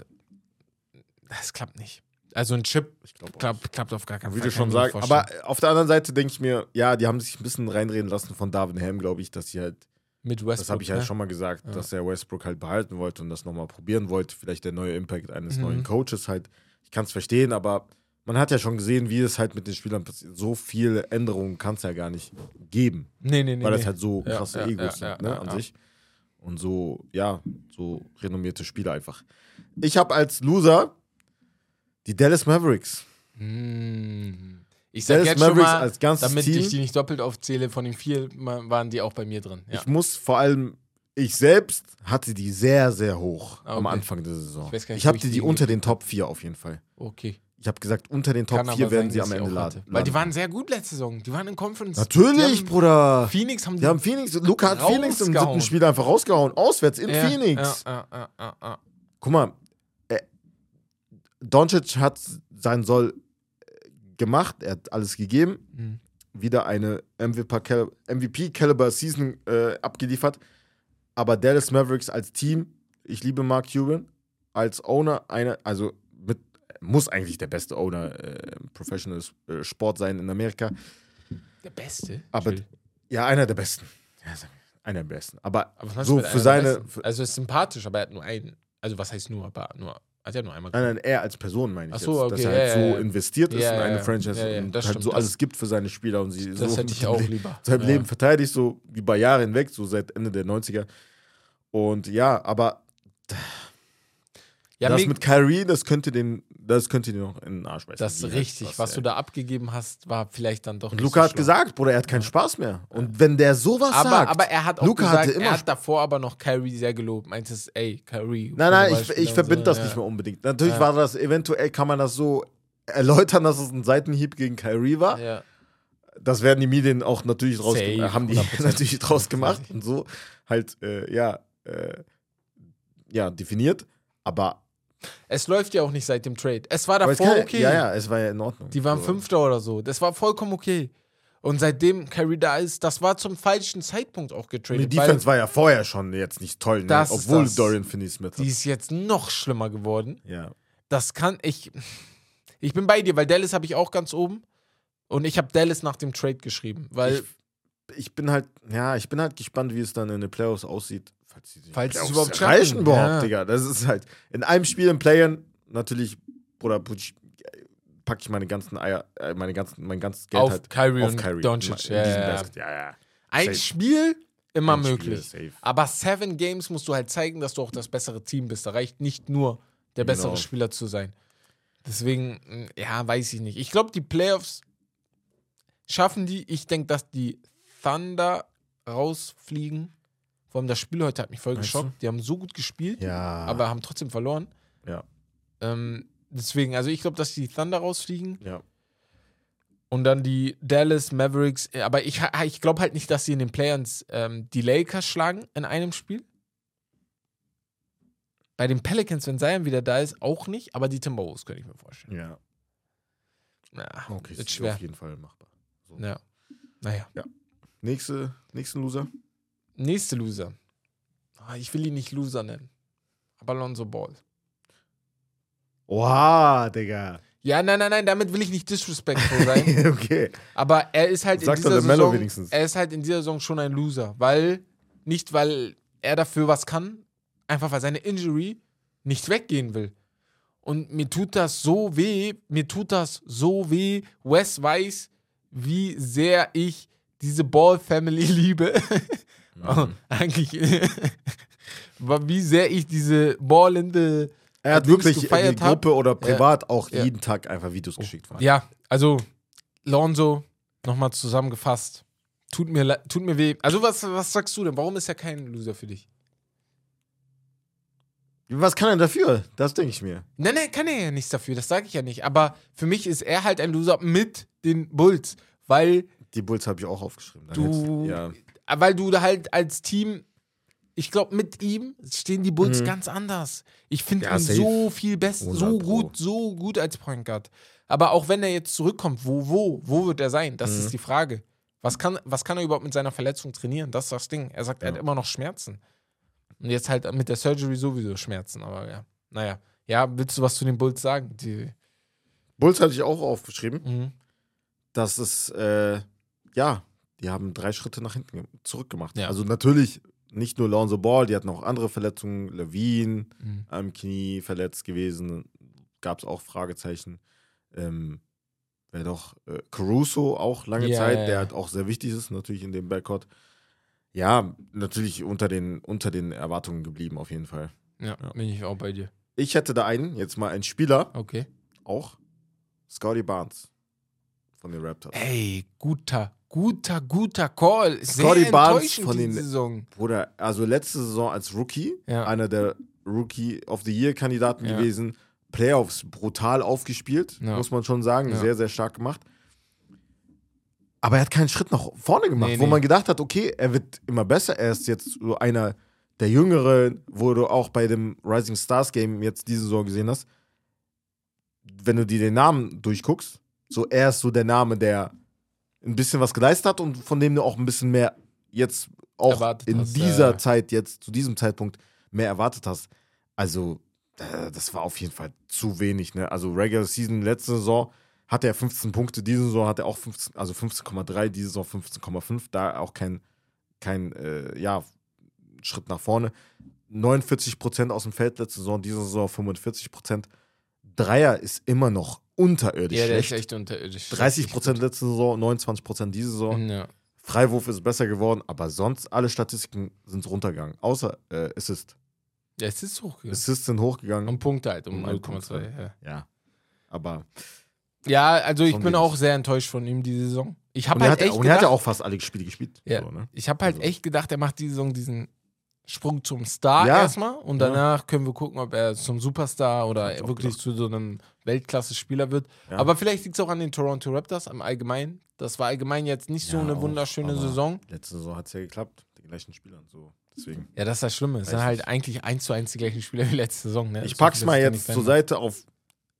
das klappt nicht. Also ein Chip klappt, klappt auf gar keinen Wie Fall. du schon sagst. Aber auf der anderen Seite denke ich mir, ja, die haben sich ein bisschen reinreden lassen von Darvin Ham, glaube ich, dass sie halt, mit Westbrook. das habe ich halt ne? schon mal gesagt, Ja. dass er Westbrook halt behalten wollte und das nochmal probieren wollte. Vielleicht der neue Impact eines Mhm. neuen Coaches halt. Ich kann es verstehen, aber man hat ja schon gesehen, wie es halt mit den Spielern passiert. So viele Änderungen kann es ja gar nicht geben, Nee, nee, nee. weil nee. das halt so krasse ja, Egos ja, sind, ja, ne, ja, an sich. Und so, ja, so renommierte Spieler einfach. Ich habe als Loser die Dallas Mavericks. Mm. Ich sag Dallas jetzt schon Mavericks mal, als ganzes damit Team. ich die nicht doppelt aufzähle, von den vier waren die auch bei mir drin. Ich muss vor allem, ich selbst hatte die sehr, sehr hoch Ah, am okay. Anfang der Saison. Ich Ich hatte die unter den Top 4 auf jeden Fall. Okay. Ich habe gesagt, unter den Top Kann 4 aber werden sein, sie am Ende laden. Weil die waren sehr gut letzte Saison. Die waren in Conference. Natürlich, die haben, Bruder. Phoenix haben Die haben Phoenix, Luca hat Phoenix im siebten Spiel einfach rausgehauen. Auswärts in ja, Phoenix. Ja, ja. Guck mal, äh, Doncic hat sein Soll äh, gemacht, er hat alles gegeben. Mhm. Wieder eine MVP-Caliber-Season äh, abgeliefert. Aber Dallas Mavericks als Team, ich liebe Mark Cuban, als Owner, einer, also muss eigentlich der beste Owner äh, Professional äh, Sport sein in Amerika. Der Beste. Aber ja, einer der besten. Ja, einer der besten. Aber, aber so für seine. Also ist sympathisch, aber er hat nur einen. Also was heißt nur, aber nur. Hat er nur einmal nein, nein, er als Person meine ich so, jetzt. Dass okay, er halt ja, so ja, investiert ist in eine. Franchise und halt stimmt, so alles gibt für seine Spieler und sie Das so hätte ich auch lieber. sein. Leben verteidigt, so über Jahre hinweg, so seit Ende der 90er. Und ja, aber Ja, das mit Kyrie, das könnte den, das könnte den noch in den Arsch beißen. das ist richtig. Was er- du da abgegeben hast, war vielleicht dann doch Und nicht Luca so hat gesagt, Bruder, er hat keinen Spaß mehr. Und wenn der sowas aber, sagt, aber er hat auch Luka gesagt, er hat davor aber noch Kyrie sehr gelobt. Meintest, ey, Kyrie. Nein, nein, ich, ich verbinde so, das ja. nicht mehr unbedingt. Natürlich Ja. war das, eventuell kann man das so erläutern, dass es ein Seitenhieb gegen Kyrie war. Ja. Das werden die Medien auch natürlich draus, Safe, haben die 100%. natürlich draus gemacht und so halt, äh, ja, äh, ja, definiert. Aber, Es läuft ja auch nicht seit dem Trade. Es war davor kann- okay. ja, ja, es war ja in Ordnung. Die waren so. Fünfter oder so. Das war vollkommen okay. Und seitdem Kyrie da ist, das war zum falschen Zeitpunkt auch Die getradet. Defense war ja vorher schon jetzt nicht toll, ne? Obwohl das. Dorian Finney-Smith die hat. ist jetzt noch schlimmer geworden. Ja. Das kann ich. Ich bin bei dir, weil Dallas habe ich auch ganz oben. Und ich habe Dallas nach dem Trade geschrieben, weil Ich, ich bin halt, ja, ich bin halt gespannt, wie es dann in den Playoffs aussieht. Falls, die Falls sie es überhaupt schaffen, überhaupt, ja. Digga. Das ist halt, in einem Spiel im Playen, natürlich, Bruder, packe ich meine ganzen Eier, äh, meine ganzen, mein ganzes Geld auf halt Kyrie auf und Kyrie. Doncic. Ja, ja, ja. Ja. Ein Safe. Spiel immer Ein Spiel, möglich. safe. Aber Seven Games musst du halt zeigen, dass du auch das bessere Team bist. Da reicht nicht nur der bessere Genau. Spieler zu sein. Deswegen, mh, ja, weiß ich nicht. Ich glaube, die Playoffs schaffen die. Ich denke, dass die Thunder rausfliegen. Vor allem das Spiel heute hat mich voll Meinst geschockt. Die haben so gut gespielt, Ja. aber haben trotzdem verloren. Ja. Ähm, deswegen, also ich glaube, dass die Thunder rausfliegen. Ja. Und dann die Dallas Mavericks. äh, Aber ich, ich glaube halt nicht, dass sie in den Players ähm, die Lakers schlagen in einem Spiel. Bei den Pelicans, wenn Zion wieder da ist, auch nicht. Aber die Timberwolves könnte ich mir vorstellen. Ja. Ja, Okay, ist schwer. auf jeden Fall machbar. So. Ja. Naja. Nächste, nächsten Loser. Nächste Loser. Ah, ich will ihn nicht Loser nennen. Aber Alonso Ball. Oha, Digga. Ja, nein, nein, nein, damit will ich nicht disrespectful sein. okay. Aber er ist halt Sagt in dieser Saison, wenigstens. er ist halt in dieser Saison schon ein Loser, weil nicht weil er dafür was kann, einfach weil seine Injury nicht weggehen will. Und mir tut das so weh, mir tut das so weh. Wes weiß, wie sehr ich diese Ball Family liebe. Oh, eigentlich, wie sehr ich diese ballende Er hat Dings wirklich in die gefeiert hab. Gruppe oder privat auch Ja. jeden Tag einfach Videos geschickt. ihm. Ja, also Lonzo, nochmal zusammengefasst. Tut mir, tut mir weh. Also, was, was sagst du denn? Warum ist er kein Loser für dich? Was kann er dafür? Das denke ich mir. Nein, nein, kann er ja nichts dafür, das sage ich ja nicht. Aber für mich ist er halt ein Loser mit den Bulls, weil, Die Bulls habe ich auch aufgeschrieben. Du- Ja. Weil du da halt als Team Ich glaube, mit ihm stehen die Bulls Mhm. ganz anders. Ich finde Ja, ihn safe. so viel besser, so 100 Pro. gut, so gut als Point Guard. Aber auch wenn er jetzt zurückkommt, wo, wo, wo wird er sein? Das Mhm. ist die Frage. Was kann, was kann er überhaupt mit seiner Verletzung trainieren? Das ist das Ding. Er sagt, er Ja. hat immer noch Schmerzen. Und jetzt halt mit der Surgery sowieso Schmerzen, aber ja. Naja. Ja, willst du was zu den Bulls sagen? Die, Bulls hatte ich auch aufgeschrieben. mhm. dass es, äh, ja, die haben drei Schritte nach hinten ge- zurückgemacht. Ja. Also natürlich nicht nur Lonzo Ball, die hatten auch andere Verletzungen. Levine Mhm. am Knie verletzt gewesen, gab es auch Fragezeichen. Ähm, wer doch, äh, Caruso auch lange Ja, Zeit, der halt auch sehr wichtig ist, natürlich in dem Backcourt. Ja, natürlich unter den, unter den Erwartungen geblieben, auf jeden Fall. Ja, Ja. bin ich auch bei dir. Ich hätte da einen, jetzt mal einen Spieler, Okay. auch Scotty Barnes von den Raptors. Ey, guter, guter, guter Call. Sehr Scotty Barnes von den- Saison. Bruder, also letzte Saison als Rookie, Ja. einer der Rookie of the Year-Kandidaten Ja. gewesen. Playoffs brutal aufgespielt, Ja. muss man schon sagen. Sehr, sehr stark gemacht. Aber er hat keinen Schritt nach vorne gemacht, Nee, wo nee. man gedacht hat, okay, er wird immer besser. Er ist jetzt so einer der Jüngeren, wo du auch bei dem Rising Stars Game jetzt diese Saison gesehen hast. Wenn du dir den Namen durchguckst, so er ist so der Name, der ein bisschen was geleistet hat und von dem du auch ein bisschen mehr jetzt auch Erwartet in hast, dieser ja. Zeit jetzt, zu diesem Zeitpunkt mehr erwartet hast. Also, äh, das war auf jeden Fall zu wenig. Ne? Also, Regular Season letzte Saison hatte er 15 Punkte, diese Saison hat er auch 15, also 15,3, diese Saison 15,5, da auch kein, kein äh, ja, Schritt nach vorne. 49% aus dem Feld letzte Saison, diese Saison 45%. Dreier ist immer noch unterirdisch Ja, der schlecht. ist echt unterirdisch. 30% letzte Saison, 29% diese Saison. Ja. Freiwurf ist besser geworden, aber sonst alle Statistiken sind runtergegangen. Außer äh, Assist. ja, es ist hochgegangen. Assists sind hochgegangen. Um Punkte halt, um Um einen Punkt, 0,2. Ja. ja. Aber. ja, also ich bin auch sehr enttäuscht von ihm diese Saison. Ich Und habe er, halt hat, echt und er hat ja auch fast alle Spiele gespielt. Ja. So, ne? ich habe halt Also- echt gedacht, er macht diese Saison diesen Sprung zum Star Ja. erstmal und Ja. danach können wir gucken, ob er zum Superstar oder wirklich zu so einem Weltklasse-Spieler wird. Ja. Aber vielleicht liegt es auch an den Toronto Raptors im Allgemeinen. Das war allgemein jetzt nicht so Ja, eine auch, wunderschöne Saison. Letzte Saison hat es ja geklappt. Die gleichen Spieler und so. Deswegen. Ja, das ist das Schlimme. Es sind halt eigentlich eins zu eins die gleichen Spieler wie letzte Saison. Ne? Ich So pack's viel mal jetzt zur. Seite auf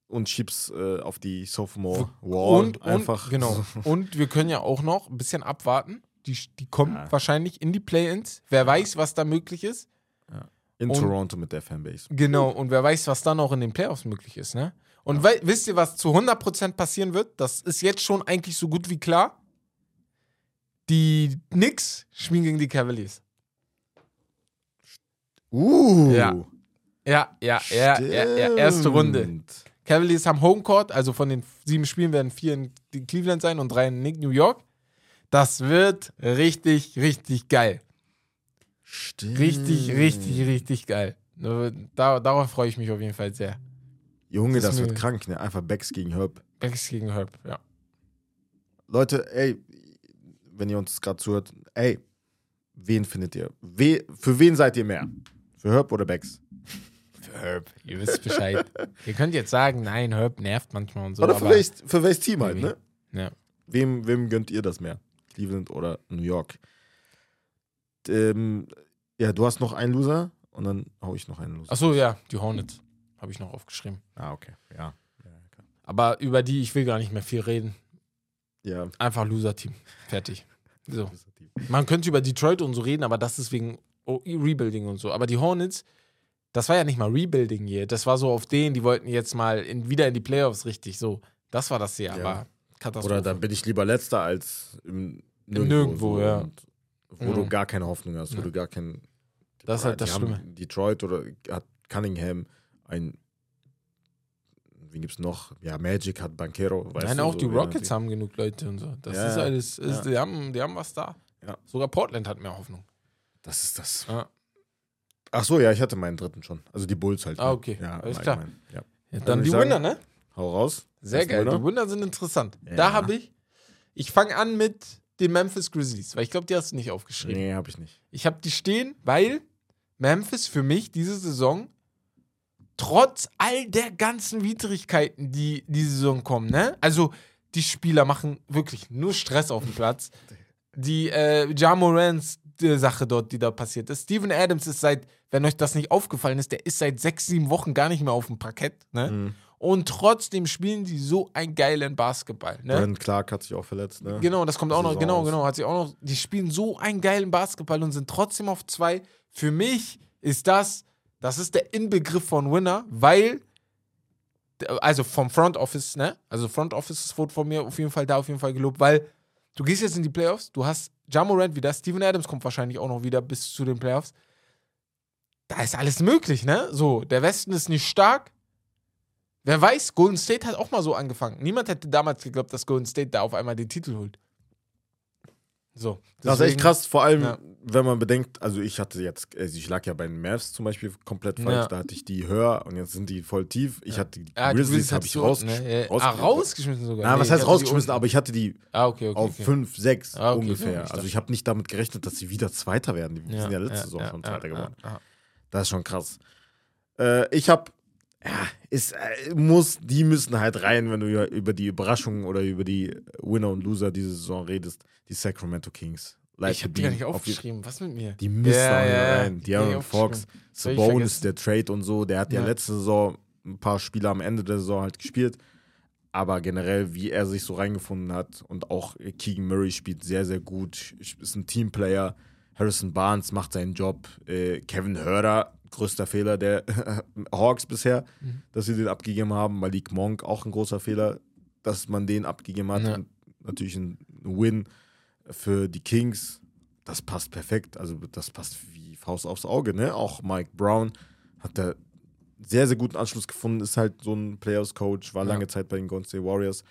und schieb's äh, auf die Sophomore Wall. Und, einfach. und, genau. Und wir können ja auch noch ein bisschen abwarten. Die, die kommen Ja. wahrscheinlich in die Play-Ins. Wer weiß, was da möglich ist. In und- Toronto mit der Fanbase. Genau. Und wer weiß, was dann auch in den Playoffs möglich ist. Ne? Und wei- wisst ihr, was zu 100% passieren wird? Das ist jetzt schon eigentlich so gut wie klar. Die Knicks spielen gegen die Cavaliers. Uh. Ja. Ja, ja, ja, ja, ja, erste Runde. Cavaliers haben Homecourt, also von den sieben Spielen werden vier in Cleveland sein und drei in New York. Das wird richtig, richtig geil. Stimmt. Richtig, richtig, richtig geil. Da, darauf freue ich mich auf jeden Fall sehr. Junge, Das das, wird krank, ne? Einfach Backs gegen Herb. Becks gegen Herb, ja. Leute, ey, wenn ihr uns gerade zuhört, ey, wen findet ihr? We für wen seid ihr mehr? Für Herb oder Becks? Für Herb, ihr wisst Bescheid. ihr könnt jetzt sagen, nein, Herb nervt manchmal und so. oder für, welches, für welches Team halt, ne? Ja. Wem, wem gönnt ihr das mehr? Cleveland oder New York? Ähm, ja, du hast noch einen Loser und dann hau ich noch einen Loser. Achso, ja, die Hornets habe ich noch aufgeschrieben. Ah, okay. Ja. Aber über die, ich will gar nicht mehr viel reden. ja. Einfach Loser-Team. Fertig. So. Man könnte über Detroit und so reden, aber das ist wegen Rebuilding und so. Aber die Hornets, das war ja nicht mal Rebuilding hier. Das war so auf denen, die wollten jetzt mal in, wieder in die Playoffs richtig. So, das war das hier, Ja. aber Katastrophe. Oder dann bin ich lieber letzter als im Im Nirgendwo, ja. und Wo Mhm. du gar keine Hoffnung hast, wo Ja. du gar keinen. Das ist halt das die haben Schlimme. Detroit oder hat Cunningham ein. Wen gibt's noch? Ja, Magic hat Banquero. Weißt Nein, du, auch so die Rockets haben genug Leute und so. Das Ja, ist ja. alles, ist, Ja. die, haben, die haben was da. Ja. Sogar Portland hat mehr Hoffnung. Das ist das. Ja. Ach so, ja, ich hatte meinen dritten schon. Also die Bulls halt. Ah, ne? okay. Ja, Alles im klar. Ja. Ja, Dann die sagen, Winner, ne? Hau raus. Sehr geil. Die Wunder sind interessant. Ja. Da habe ich, ich fange an mit den Memphis Grizzlies, weil ich glaube, die hast du nicht aufgeschrieben. Nee, hab ich nicht. Ich habe die stehen, weil Memphis für mich diese Saison trotz all der ganzen Widrigkeiten, die diese Saison kommen, ne? Also die Spieler machen wirklich nur Stress auf dem Platz. Die äh, Ja Morants, äh, Sache dort, die da passiert ist. Steven Adams ist seit, wenn euch das nicht aufgefallen ist, der ist seit sechs, sieben Wochen gar nicht mehr auf dem Parkett. Ne? Mhm. Und trotzdem spielen die so einen geilen Basketball. Ne? Brandon Clark hat sich auch verletzt, ne? Genau, das kommt auch noch, genau, aus. genau, hat sich auch noch, die spielen so einen geilen Basketball und sind trotzdem auf zwei. Für mich ist das, das ist der Inbegriff von Winner, weil, also vom Front Office, ne, also Front Office wurde von mir auf jeden Fall da auf jeden Fall gelobt, weil du gehst jetzt in die Playoffs, du hast Jamorant wieder, Steven Adams kommt wahrscheinlich auch noch wieder bis zu den Playoffs. Da ist alles möglich, ne? So, der Westen ist nicht stark. Wer weiß, Golden State hat auch mal so angefangen. Niemand hätte damals geglaubt, dass Golden State da auf einmal den Titel holt. So. Das ist echt deswegen- krass, vor allem, Ja. wenn man bedenkt, also ich hatte jetzt, also ich lag ja bei den Mavs zum Beispiel komplett falsch, Ja. da hatte ich die höher und jetzt sind die voll tief. Ich hatte die Ah, Grizzlies, habe ich du- rausgesch ne, ja. rausge- Ah, rausgeschmissen sogar. Na, Nee, was heißt rausgeschmissen, aber ich hatte die Ah, okay, okay. auf okay. 5, 6 Ah, okay. ungefähr. Ja, also ich habe nicht damit gerechnet, dass sie wieder Zweiter werden. Die sind ja letzte Saison ja, schon ja, Zweiter ja, geworden. ja. Das ist schon krass. Äh, ich habe, ja, ist, äh, muss, die müssen halt rein, wenn du ja über die Überraschungen oder über die Winner und Loser diese Saison redest. Die Sacramento Kings. Light Ich habe die gar nicht Auf- aufgeschrieben. Was mit mir? Die müssen hier ja, rein. die ich Fox, Sabonis, der Trade und so. Der hat ja, Ja. letzte Saison ein paar Spiele am Ende der Saison halt gespielt. Aber generell, wie er sich so reingefunden hat und auch Keegan Murray spielt sehr, sehr gut. Ist ein Teamplayer. Harrison Barnes macht seinen Job. Äh, Kevin Herder, größter Fehler der Hawks bisher, Mhm. dass sie den abgegeben haben. Malik Monk, auch ein großer Fehler, dass man den abgegeben hat. Ja. Natürlich ein Win für die Kings. Das passt perfekt. Also, das passt wie Faust aufs Auge. Ne? Auch Mike Brown hat da sehr, sehr guten Anschluss gefunden. Ist halt so ein Players-Coach, war Ja. lange Zeit bei den Golden State Warriors.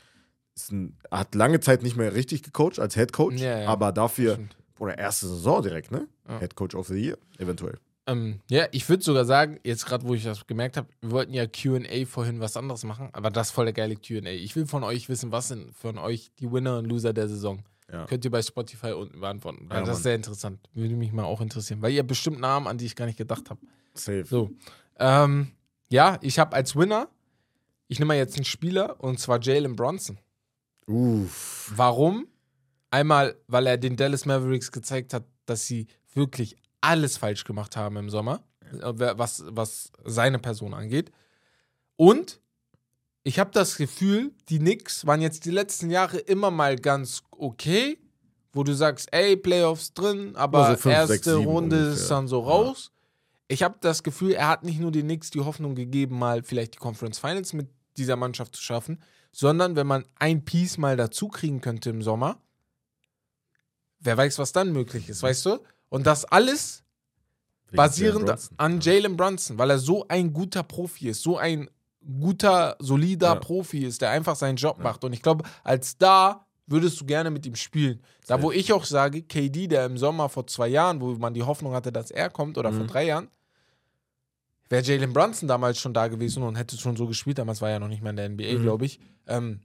Ein, hat lange Zeit nicht mehr richtig gecoacht als Head Coach, Ja, aber dafür, Stimmt. oder erste Saison direkt, ne? Head Coach of the Year, eventuell. Ähm, ja, ich würde sogar sagen, jetzt gerade, wo ich das gemerkt habe, wir wollten ja QA vorhin was anderes machen, aber das ist voll der geile QA. Ich will von euch wissen, was sind von euch die Winner und Loser der Saison? Ja. Könnt ihr bei Spotify unten beantworten. Ja, das Mann. ist sehr interessant. Würde mich mal auch interessieren, weil ihr bestimmt Namen, an die ich gar nicht gedacht habe. Safe. So. Ähm, ja, ich habe als Winner, ich nehme mal jetzt einen Spieler und zwar Jalen Bronson. Uff. Warum? Einmal, weil er den Dallas Mavericks gezeigt hat, dass sie wirklich alles falsch gemacht haben im Sommer, äh, was, was seine Person angeht. Und ich habe das Gefühl, die Knicks waren jetzt die letzten Jahre immer mal ganz okay, wo du sagst, ey, Playoffs drin, aber Also fünf, erste sechs, Runde ist ungefähr. dann so raus. Ich habe das Gefühl, er hat nicht nur den Knicks die Hoffnung gegeben, mal vielleicht die Conference Finals mit dieser Mannschaft zu schaffen, sondern wenn man ein Piece mal dazu kriegen könnte im Sommer, wer weiß, was dann möglich ist, weißt du? Und das alles Wegen basierend Jalen an Jalen Brunson, weil er so ein guter Profi ist, so ein guter, solider Ja. Profi ist, der einfach seinen Job macht. Und ich glaube, als da würdest du gerne mit ihm spielen. Da, wo ich auch sage, KD, der im Sommer vor zwei Jahren, wo man die Hoffnung hatte, dass er kommt, oder Mhm. vor drei Jahren, wäre Jalen Brunson damals schon da gewesen und hätte schon so gespielt. Damals war er ja noch nicht mehr in der NBA, Mhm. glaube ich. Ähm,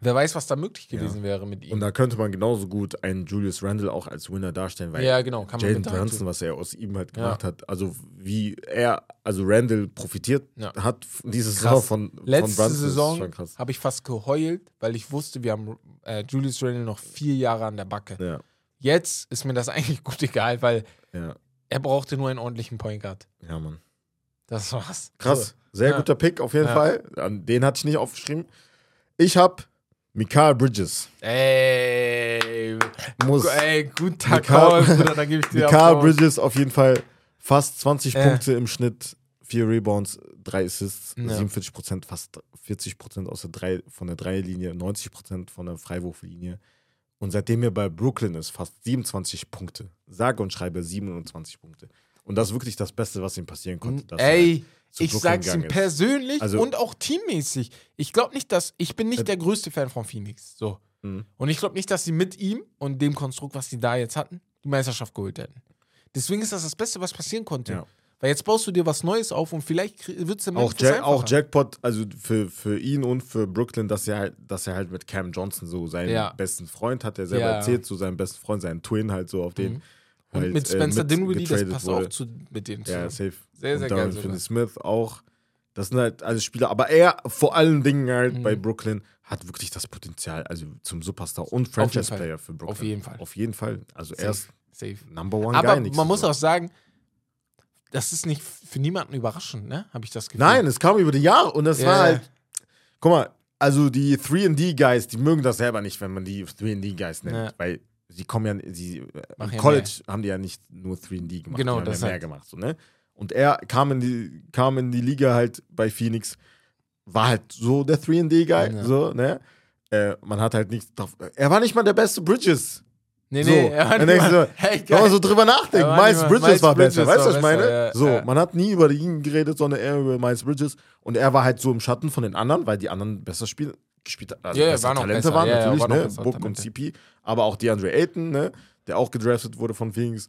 wer weiß, was da möglich gewesen wäre mit ihm. Und da könnte man genauso gut einen Julius Randle auch als Winner darstellen, weil ja, genau, Jalen Brunson, was er aus ihm halt Ja. gemacht hat, also wie er, also Randall profitiert Ja. hat diese Krass. Saison von, von Letzte Brunson, ist Saison habe ich fast geheult, weil ich wusste, wir haben äh, Julius Randle noch vier Jahre an der Backe. Ja, Jetzt ist mir das eigentlich gut egal, weil ja, er brauchte nur einen ordentlichen Point Guard. ja, Mann. Das war's. Krass, sehr Ja. guter Pick auf jeden Ja. Fall. An Den hatte ich nicht aufgeschrieben. Ich habe Mikael Bridges. Ey, Muss. ey, guter Mikael- Call, Bruder, da gebe ich dir Mikael Applaus. Bridges auf jeden Fall fast 20 Ja. Punkte im Schnitt, 4 Rebounds, 3 Assists, Ja. 47 Prozent, fast 40 Prozent aus der drei, von der Dreierlinie, 90 Prozent von der Freiwurflinie. Und seitdem er bei Brooklyn ist, fast 27 Punkte. Sage und schreibe 27 Punkte. Und das ist wirklich das Beste, was ihm passieren konnte. Ey, zu ich Brooklyn sag's ihm persönlich Also- und auch teammäßig. Ich glaube nicht, dass ich bin nicht Äh, der größte Fan von Phoenix. So. Mhm. Und ich glaube nicht, dass sie mit ihm und dem Konstrukt, was sie da jetzt hatten, die Meisterschaft geholt hätten. Deswegen ist das das Beste, was passieren konnte. Ja. Weil jetzt baust du dir was Neues auf und vielleicht wird es im Auch, Jack, auch. Jackpot, also für, für ihn und für Brooklyn, dass er halt, dass er halt mit Cam Johnson so seinen Ja. besten Freund hat, der selber Ja. erzählt, zu seinem besten Freund, seinen Twin halt so auf den. Und mit äh, Spencer mit Dinwiddie, das passt wurde. auch zu, mit denen Ja, zusammen. safe. Sehr, sehr und geil sogar. Finney-Smith auch. Das sind halt alles Spieler. Aber er vor allen Dingen halt Mhm. bei Brooklyn hat wirklich das Potenzial, also zum Superstar und. Franchise-Player für Brooklyn. Auf jeden Fall. Auf jeden Fall. Also Safe. er ist Safe. Number One Aber man muss auch sagen, das ist nicht für niemanden überraschend, ne? Habe ich das Gefühl. Nein, es kam über die Jahre und das Ja. war halt. Guck mal, also die 3D-Guys, die mögen das selber nicht, wenn man die 3D-Guys nennt. Ja. Weil sie kommen ja, sie, Machen im ja College haben die ja nicht nur 3D gemacht, Genau, die haben das ja mehr halt. gemacht. So, ne? Und er kam in, die, kam in die Liga halt bei Phoenix, war halt so der 3D-Guy, Ja. so, ne? Äh, man hat halt nichts drauf. Er war nicht mal der beste Bridges. Nee, So, nee, er war nicht mal- so, hey, Wenn man so drüber nachdenkt, Er war Miles Bridges Miles war Bridges besser. Weißt du, was ich meine? ja, so, ja. man hat nie über ihn geredet, sondern eher über Miles Bridges. Und er war halt so im Schatten von den anderen, weil die anderen besser spielen, gespielt also Ja, ja, auch Talente besser. waren, Ja, natürlich, auch ne? Book und. CP. Aber auch DeAndre Ayton, ne? Der auch gedraftet wurde von Phoenix.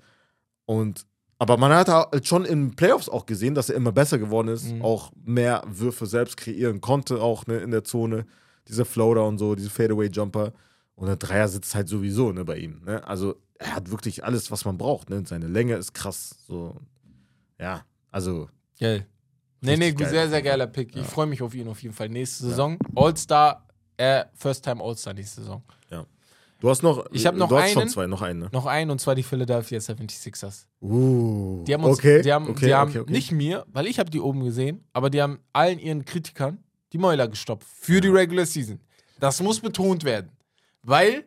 Und aber man hat halt schon in Playoffs auch gesehen, dass er immer besser geworden ist, Mhm. auch mehr Würfe selbst kreieren konnte, auch ne, in der Zone. Diese Floater und so, diese Fadeaway-Jumper. Und der Dreier sitzt halt sowieso ne, bei ihm. Ne? Also er hat wirklich alles, was man braucht. Ne? Seine Länge ist krass. So. Ja, also Geil. Nee, nee, geil. sehr, sehr geiler Pick. Ja. Ich freue mich auf ihn auf jeden Fall. Nächste Saison. All-Star, äh, First Time All-Star nächste Saison. du hast noch, Ich hab noch du hast schon einen. zwei, noch einen. Ne? Noch einen und zwar die Philadelphia 76ers. Uh, Die haben uns, okay, die haben, okay, die haben okay, okay. nicht mir, weil ich habe die oben gesehen, aber die haben allen ihren Kritikern die Mäuler gestopft für die Regular Season. Das muss betont werden, weil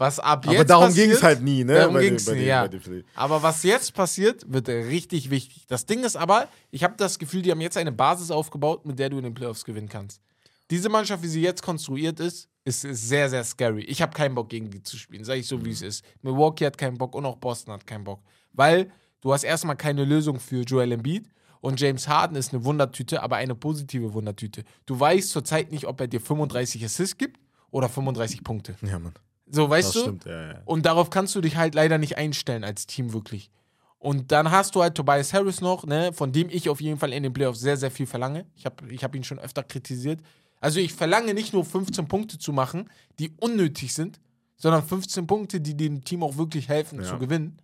was ab jetzt Aber darum ging es halt nie, ne? Darum ging's bei nie, den- ja. Aber was jetzt passiert, wird richtig wichtig. Das Ding ist aber, ich habe das Gefühl, die haben jetzt eine Basis aufgebaut, mit der du in den Playoffs gewinnen kannst. Diese Mannschaft, wie sie jetzt konstruiert ist, ist, ist sehr, sehr scary. Ich habe keinen Bock, gegen die zu spielen, sage ich so, wie es ist. Milwaukee hat keinen Bock und auch Boston hat keinen Bock. Weil du hast erstmal keine Lösung für Joel Embiid und James Harden ist eine Wundertüte, aber eine positive Wundertüte. Du weißt zurzeit nicht, ob er dir 35 Assists gibt oder 35 Punkte. Ja, Mann. So, weißt Das du? stimmt, ja, ja. Und darauf kannst du dich halt leider nicht einstellen als Team wirklich. Und dann hast du halt Tobias Harris noch, ne, von dem ich auf jeden Fall in den Playoffs sehr, sehr viel verlange. Ich habe ich hab ihn schon öfter kritisiert. Also ich verlange nicht nur 15 Punkte zu machen, die unnötig sind, sondern 15 Punkte, die dem Team auch wirklich helfen Ja. zu gewinnen.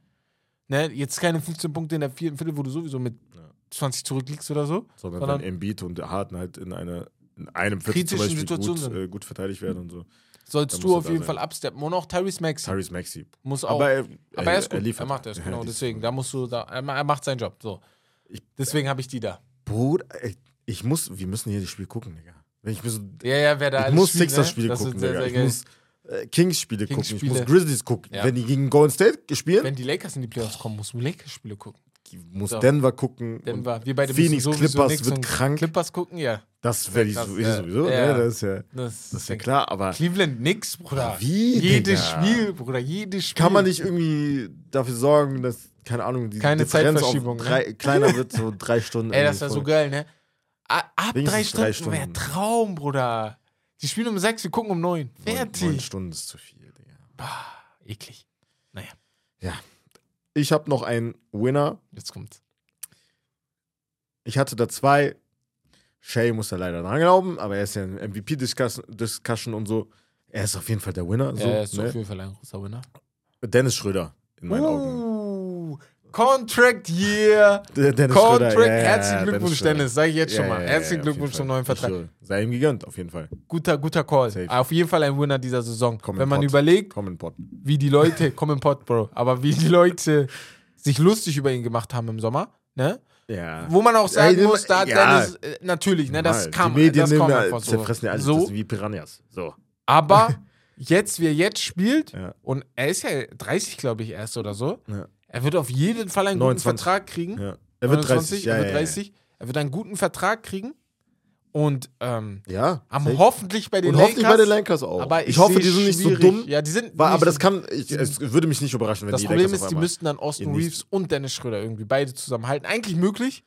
Ne, jetzt keine 15 Punkte in der vierten Viertel, wo du sowieso mit Ja. 20 zurückliegst oder so. Sondern, Sondern- wenn Embiid und Harden halt in, eine, in einem Viertel zum Beispiel gut, äh, gut verteidigt werden und so. Sollst du er auf jeden sein. Fall absteppen. Und auch Tyrese Maxey Tyrese Maxey. muss auch. Aber, er, Aber er ist gut, er, liefert. macht das, Ja, genau. die- Deswegen, da musst du da, er ma- er macht seinen Job. So. Ich- Deswegen habe ich die da. Bruder, ich muss, wir müssen hier das Spiel gucken, Digga. Wenn ich, mir so, Ja, ja, wer da ich muss Sixers-Spiele ne? Gucken, sehr, Digga. sehr Ich geil. muss äh, Kings-Spiele gucken, ich Kings-Spiele. muss Grizzlies gucken. Ja. Wenn die gegen Golden State spielen, Wenn die Lakers in die Playoffs kommen, musst du Lakers-Spiele gucken. Muss So. Denver gucken. Denver. Wir beide Phoenix Clippers wird krank. Clippers gucken, ja. Das werde ich sowieso, ja. ne? das, ist ja, Das, das ist ja klar. Aber Cleveland nix, Bruder. Wie, Jedes? Spiel, Bruder, jedes Spiel. kann man nicht irgendwie dafür sorgen, dass, keine Ahnung, die Keine Differenz Zeitverschiebung, auf ne? drei, kleiner wird, so drei Stunden. Ey, das wäre so geil, ne? Ab drei drei Stunden wäre Stunden. Traum, Bruder. Die spielen um sechs, wir gucken um neun. Fertig. neun Stunden ist zu viel, Digga. Bah, eklig. Naja, Ich habe noch einen Winner. jetzt kommt's. Ich hatte da zwei. Shay muss da leider dran glauben, aber er ist ja in MVP-Discussion und so. Er ist auf jeden Fall der Winner. So, ja, er ist ne? auf jeden Fall ein großer Winner. Dennis Schröder, in meinen Augen. Contract Year. Dennis Contract. Ja, Herzlichen Glückwunsch, Schröder. Dennis. Sag ich jetzt schon Ja, mal. ja, Herzlichen Glückwunsch zum neuen Vertrag. Sei ihm gegönnt, auf jeden Fall. Guter, guter Call. Safe. Auf jeden Fall ein Winner dieser Saison. Komm in Wenn man Pot. überlegt, in Pot. wie die Leute, komm im Pod, Bro, aber wie die Leute sich lustig über ihn gemacht haben im Sommer, ne? Ja. Wo man auch sagen muss, da. Dennis, äh, natürlich, ne, das kam, Die Medien das ja, einfach so. zerfressen ja alles so wie Piranhas. So. aber jetzt, wie er jetzt spielt, und er ist ja 30, glaube ich, erst oder so, Ja. Er wird auf jeden Fall einen 29. guten Vertrag kriegen. Ja. Er wird 29, 30. Ja, er wird ja, ja. 30. Er wird einen guten Vertrag kriegen. Und ähm, Ja. am hoffentlich bei den Und hoffentlich Lakers. bei den Lakers auch. Aber ich, hoffe, seh die sind nicht so dumm. Ja, die sind. War, aber das kann, ich, es würde mich nicht überraschen, wenn Das die Problem Lakers ist, die müssten dann Austin Reeves und Dennis Schröder irgendwie beide zusammenhalten. Eigentlich möglich,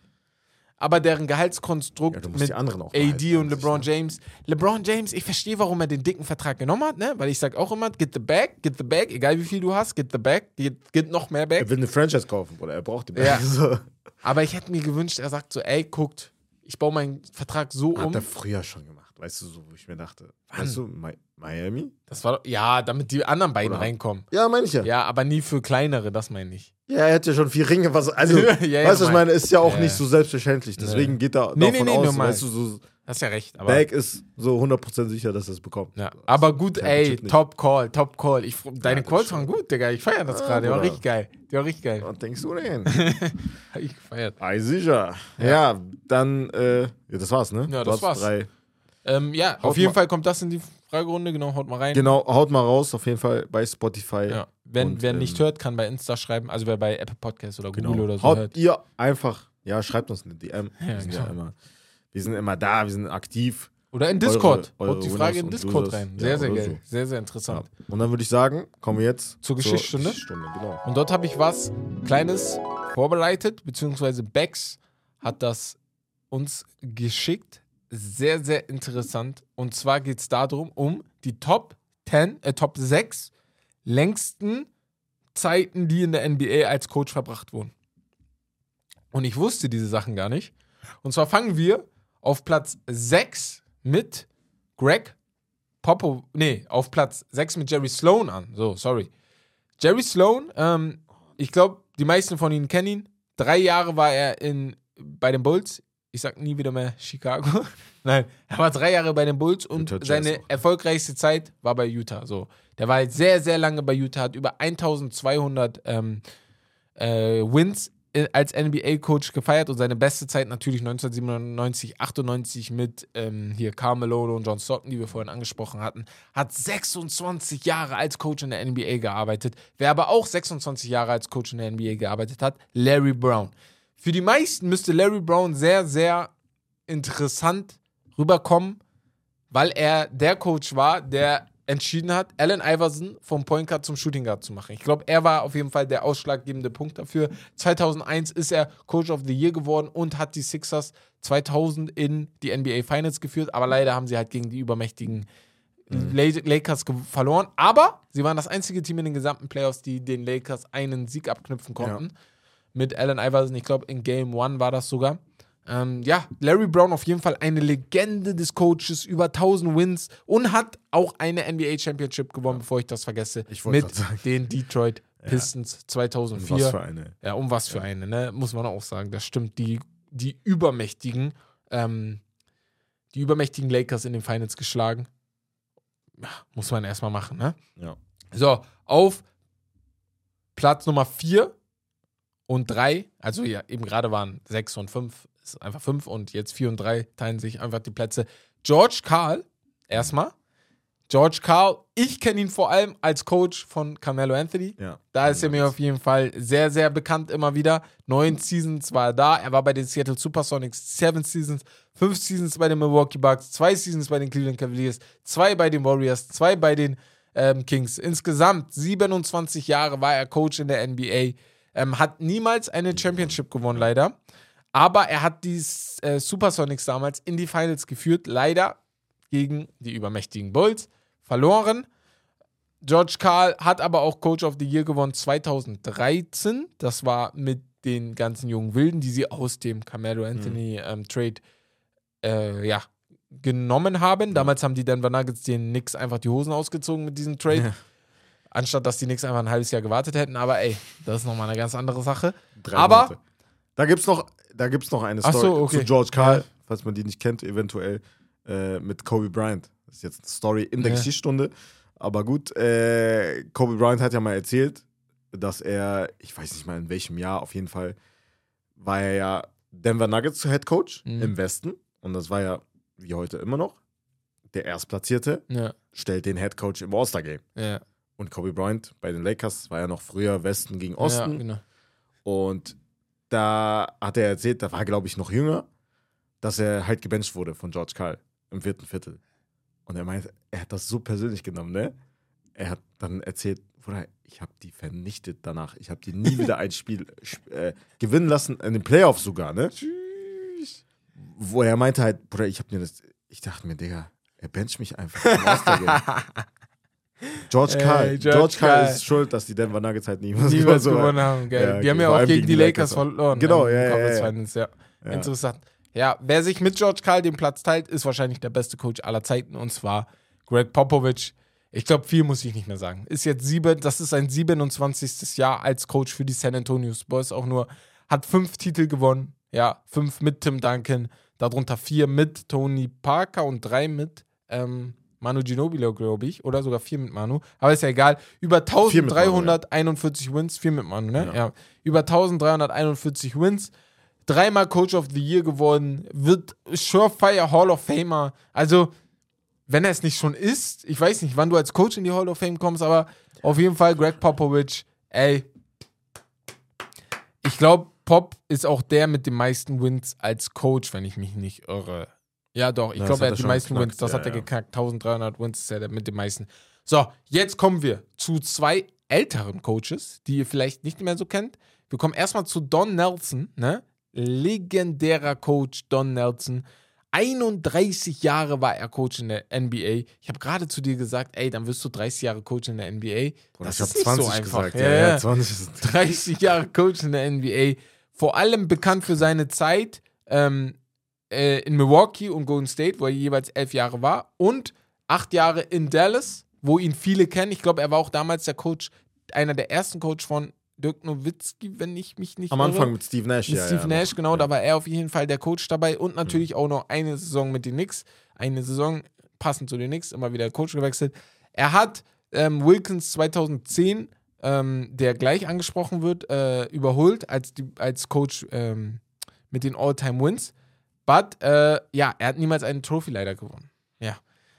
aber deren Gehaltskonstrukt ja, mit die anderen auch AD und LeBron? James. LeBron James, ich verstehe, warum er den dicken Vertrag genommen hat, ne? Weil ich sage auch immer, get the bag, get the bag, egal wie viel du hast, get the bag, get, get noch mehr bag. Er will eine Franchise kaufen, oder er braucht die Ja. Bag. So. Aber ich hätte mir gewünscht, er sagt so, ey, guckt, ich baue meinen Vertrag so um. Hat er früher schon gemacht, weißt du, so, wo ich mir dachte. Wann? Weißt du, Mi Miami? Das war doch, ja, damit die anderen beiden Oder- reinkommen. Ja, meine ich ja. ja. Ja, aber nie für kleinere, das meine ich. Er hat ja schon vier Ringe, was, also, Ja, ja, weißt du, ich meine, ist ja auch Ja, nicht ja. so selbstverständlich. Deswegen geht er Nee, davon nee, nee, aus, weißt du, so, hast ja recht. Aber, Bag ist so 100% sicher, dass er es bekommt. ja. aber gut, ey. Top Call, Top Call. Ich, deine Calls waren gut, Digga. Ich feiere das Ja, gerade. Die war richtig geil. Die war richtig geil. Was denkst du denn? Hab ich gefeiert. Ei, sicher. Ja, dann, äh, ja, das war's, ne? Ja, das war's. Drei. Ähm, ja, Haut auf jeden Fall kommt das in die Fragerunde. Genau, haut mal rein. Genau, haut mal raus, auf jeden Fall bei Spotify. Ja. Wenn, Und, wer ähm, nicht hört, kann bei Insta schreiben. Also wer bei Apple Podcasts oder Google Genau. oder so Haut hört. ihr einfach, ja, schreibt uns eine DM. Ja, wir, sind ja genau. immer, wir sind immer da, wir sind aktiv. Oder in Discord. Eure- haut die eure Frage in Discord Losers. rein. Ja, Sehr, sehr oder geil. Sehr, sehr interessant. Ja. Und dann würde ich sagen, kommen wir jetzt Zur Geschichtsstunde? Geschichtsstunde, genau. Und dort habe ich was Kleines vorbereitet, beziehungsweise Bex hat das uns geschickt. Sehr, sehr interessant. Und zwar geht es darum, um die Top 10, äh, Top 6 längsten Zeiten, die in der NBA als Coach verbracht wurden. Und ich wusste diese Sachen gar nicht. Und zwar fangen wir auf Platz 6 mit Greg Popo, nee, auf Platz 6 mit Jerry Sloan an. So, sorry. Jerry Sloan, ähm, ich glaube, die meisten von Ihnen kennen ihn. Drei Jahre war er in, bei den Bulls. Ich sag nie wieder mehr Chicago. Nein, er war drei Jahre bei den Bulls und seine erfolgreichste Zeit war bei Utah. So, der war halt sehr, sehr lange bei Utah, hat über 1200 ähm, äh, Wins als NBA-Coach gefeiert und seine beste Zeit natürlich 1997, 98 mit ähm, hier Carmelo und John Stockton, die wir vorhin angesprochen hatten, hat 26 Jahre als Coach in der NBA gearbeitet. Wer aber auch 26 Jahre als Coach in der NBA gearbeitet hat, Larry Brown. Für die meisten müsste Larry Brown sehr, sehr interessant rüberkommen, weil er der Coach war, der entschieden hat, Allen Iverson vom Point Guard zum Shooting Guard zu machen. Ich glaube, er war auf jeden Fall der ausschlaggebende Punkt dafür. 2001 ist er Coach of the Year geworden und hat die Sixers 2000 in die NBA Finals geführt, aber leider haben sie halt gegen die übermächtigen La- Lakers verloren. Aber sie waren das einzige Team in den gesamten Playoffs, die den Lakers einen Sieg abknüpfen konnten. Mit Allen Iverson, ich glaube, in Game One war das sogar. Ähm, ja, Larry Brown auf jeden Fall eine Legende des Coaches, über 1000 Wins und hat auch eine NBA Championship gewonnen, bevor ich das vergesse, Ich mit den Detroit Pistons 2004. Was für eine. Ja, um was für eine, ne? Muss man auch sagen. Das stimmt. Die, die übermächtigen, ähm, die übermächtigen Lakers in den Finals geschlagen. Ja, muss man erstmal machen, ne? Ja. So, auf Platz Nummer 4 und 3, also ja, eben gerade waren 6 und 5, ist einfach 5 und jetzt 4 und 3 teilen sich einfach die Plätze. George Karl, erstmal. George Karl, ich kenne ihn vor allem als Coach von Carmelo Anthony. Ja. Da ist er mir auf jeden Fall sehr, sehr bekannt immer wieder. Neun Seasons war er da. Er war bei den Seattle Supersonics seven Seasons, fünf Seasons bei den Milwaukee Bucks, zwei Seasons bei den Cleveland Cavaliers, zwei bei den Warriors, zwei bei den ähm, Kings. Insgesamt 27 Jahre war er Coach in der NBA. Ähm, hat niemals eine Championship gewonnen, leider. Aber er hat die äh, Supersonics damals in die Finals geführt. Leider gegen die übermächtigen Bulls. Verloren. George Karl hat aber auch Coach of the Year gewonnen 2013. Das war mit den ganzen jungen Wilden, die sie aus dem Carmelo Anthony ähm, Trade äh, ja, genommen haben. Damals haben die Denver Nuggets den Knicks einfach die Hosen ausgezogen mit diesem Trade. Ja. Anstatt dass die Knicks einfach ein halbes Jahr gewartet hätten. Aber ey, das ist nochmal eine ganz andere Sache. Drei Aber- Monate. Da gibt's noch, da gibt's noch eine Ach Story so, okay. zu George Karl, Ja. falls man die nicht kennt, eventuell äh, mit Kobe Bryant. Das ist jetzt eine Story in der Ja. Geschichtsstunde. Aber gut, äh, Kobe Bryant hat ja mal erzählt, dass er, ich weiß nicht mal in welchem Jahr, auf jeden Fall, war er ja Denver Nuggets Head Coach Mhm. im Westen. Und das war ja, wie heute immer noch, der Erstplatzierte Ja, stellt den Head Coach im All-Star-Game. ja. Und Kobe Bryant bei den Lakers war ja noch früher Westen gegen Osten. Ja, genau. Und da hat er erzählt, da war glaube ich noch jünger, dass er halt gebencht wurde von George Karl im vierten Viertel. Und er meint, er hat das so persönlich genommen, ne? Er hat dann erzählt, Bruder, ich habe die vernichtet danach. Ich habe die nie wieder ein Spiel sp- äh, gewinnen lassen, in den Playoffs sogar, ne? Wo er meinte halt, Bruder, ich habe mir das, ich dachte mir, Digga, er bencht mich einfach. George Ey, Karl. George George, Karl ist schuld, dass die Denver Nuggets halt niemals Niemals so- gewonnen haben, geil. Ja, die haben ja auch gegen die Lakers, auch. verloren. Genau, im ja, ja. Finals, ja. Ja. Interessant. Ja, wer sich mit George Karl den Platz teilt, ist wahrscheinlich der beste Coach aller Zeiten und zwar Greg Popovich. Ich glaube, viel muss ich nicht mehr sagen. Ist jetzt sieben, das ist sein 27. Jahr als Coach für die San Antonio Spurs auch nur. Hat fünf Titel gewonnen, ja, fünf mit Tim Duncan, Darunter vier mit Tony Parker und drei mit ähm, Manu Ginobili, glaube ich. Oder sogar vier mit Manu. Aber ist ja egal. Über Vier mit Manu, 1341 Wins. Vier mit Manu, ne? Ja. Ja. Über 1341 Wins. Dreimal Coach of the Year geworden. Wird Surefire Hall of Famer. Also, wenn er es nicht schon ist, ich weiß nicht, wann du als Coach in die Hall of Fame kommst, aber auf jeden Fall Greg Popovich, ey. Ich glaube, Pop ist auch der mit den meisten Wins als Coach, wenn ich mich nicht irre. Ja, doch, ich glaube, er hat die meisten geknackt, Wins. Das ja, hat er ja. geknackt. 1300 Wins ist er mit den meisten. So, jetzt kommen wir zu zwei älteren Coaches, die ihr vielleicht nicht mehr so kennt. Wir kommen erstmal zu Don Nelson, ne? Legendärer Coach Don Nelson. 31 Jahre war er Coach in der NBA. Ich habe gerade zu dir gesagt, ey, dann wirst du 30 Jahre Coach in der NBA. Bruder, das ich ist nicht 20 so einfach. gesagt. Ja, ja. 20 ist 30 Jahre Coach in der NBA. Vor allem bekannt für seine Zeit ähm, äh, in Milwaukee und Golden State, wo er jeweils elf Jahre war. Und acht Jahre in Dallas, wo ihn viele kennen. Ich glaube, er war auch damals der Coach, einer der ersten Coach von Dirk Nowitzki, wenn ich mich nicht am irre. Anfang mit Steve Nash. Mit ja, Steve ja, Nash, genau, Ja. da war er auf jeden Fall der Coach dabei und natürlich auch noch eine Saison mit den Knicks. Eine Saison passend zu den Knicks, immer wieder Coach gewechselt. Er hat ähm, Wilkins 2010, ähm, der gleich angesprochen wird, äh, überholt als, die, als Coach ähm, mit den All-Time-Wins. But, äh, ja, er hat niemals einen Trophy leider gewonnen. Ja.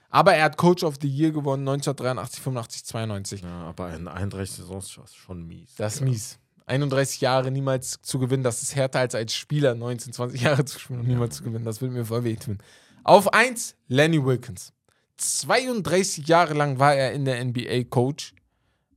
Aber er hat Coach of the Year gewonnen 1983, 85, 92. Ja, aber in 31 Saisons ist schon mies. Das ist Ja. mies. 31 Jahre niemals zu gewinnen, das ist härter als als Spieler 19, 20 Jahre zu spielen und niemals zu gewinnen. Das würde mir voll wehtun. Auf 1, Lenny Wilkins. 32 Jahre lang war er in der NBA Coach.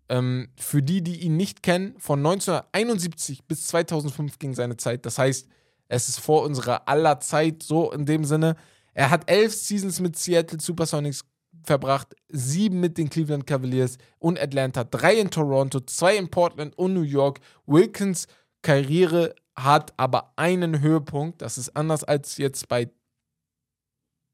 Ähm, für die, die ihn nicht kennen, von 1971 bis 2005 ging seine Zeit. Das heißt, es ist vor unserer aller Zeit so in dem Sinne. Er hat elf Seasons mit Seattle Supersonics verbracht, sieben mit den Cleveland Cavaliers und Atlanta, drei in Toronto, zwei in Portland und New York. Wilkins Karriere hat aber einen Höhepunkt. Das ist anders als jetzt bei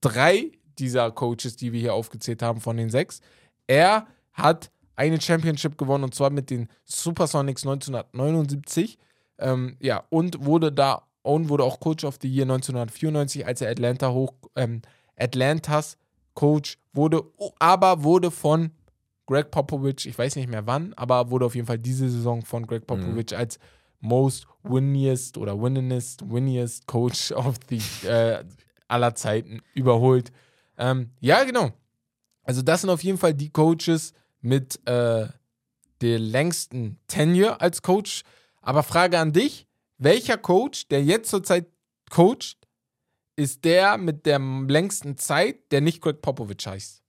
drei dieser Coaches, die wir hier aufgezählt haben, von den sechs. Er hat eine Championship gewonnen und zwar mit den Supersonics 1979. Ähm, ja, und wurde da und wurde auch Coach of the Year 1994, als er Atlanta hoch, ähm, Atlantas Coach wurde, aber wurde von Greg Popovich, ich weiß nicht mehr wann, aber wurde auf jeden Fall diese Saison von Greg Popovich als most winningest oder winningest, winningest Coach of the äh, aller Zeiten überholt. Ähm, ja, genau. Also das sind auf jeden Fall die Coaches mit äh, der längsten Tenure als Coach. Aber Frage an dich, welcher Coach, der jetzt zurzeit coacht, ist der mit der längsten Zeit, der nicht Greg Popovich heißt?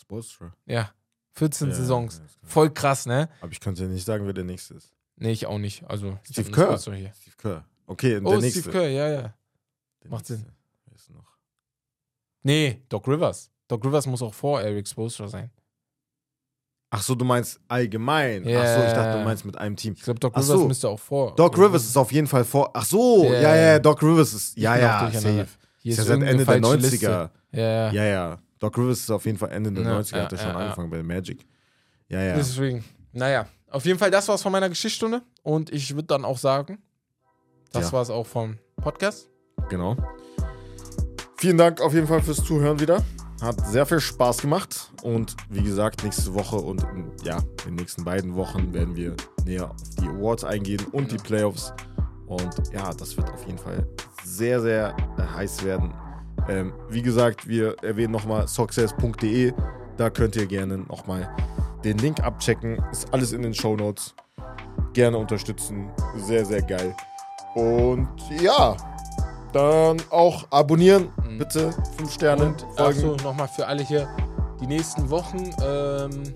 Spoelstra. Ja, 14 Ja, Saisons. ja. Voll krass, ne? Aber ich könnte dir nicht sagen, wer der nächste ist. Nee, ich auch nicht. Also, Steve Kerr. Steve Kerr. Okay, und Oh, der nächste. Steve Kerr, ja, ja. Der Macht nächste. Sinn. Wer ist noch? Nee, Doc Rivers. Doc Rivers muss auch vor Eric Spoelstra sein. Ach so, du meinst allgemein. Ja. Ach so, ich dachte, du meinst mit einem Team. Ich glaube, Doc Ach Rivers so. müsste auch vor. Doc Rivers ist auf jeden Fall vor. Ach so, Ja, ja, ja. Doc Rivers ist. Ja, ja, safe. Hier Ist ja seit Ende der falsche 90er. Liste. Ja, ja. Doc Rivers ist auf jeden Fall Ende der Ja, 90er, hat er ja, schon ja, angefangen bei Magic. Ja, ja. Deswegen. Naja, auf jeden Fall, das war's von meiner Geschichtsstunde. Und ich würde dann auch sagen, das Ja. war's auch vom Podcast. Genau. Vielen Dank auf jeden Fall fürs Zuhören wieder. Hat sehr viel Spaß gemacht. Und wie gesagt, nächste Woche und in, ja, in den nächsten beiden Wochen werden wir näher auf die Awards eingehen und die Playoffs. Und ja, das wird auf jeden Fall sehr, sehr äh, heiß werden. Ähm, wie gesagt, wir erwähnen nochmal success.de. Da könnt ihr gerne nochmal den Link abchecken. Ist alles in den Show Notes. Gerne unterstützen. Sehr, sehr geil. Und ja, dann auch abonnieren, Mhm. bitte. Fünf Sterne. Und folgen. achso, nochmal für alle hier. Die nächsten Wochen ähm,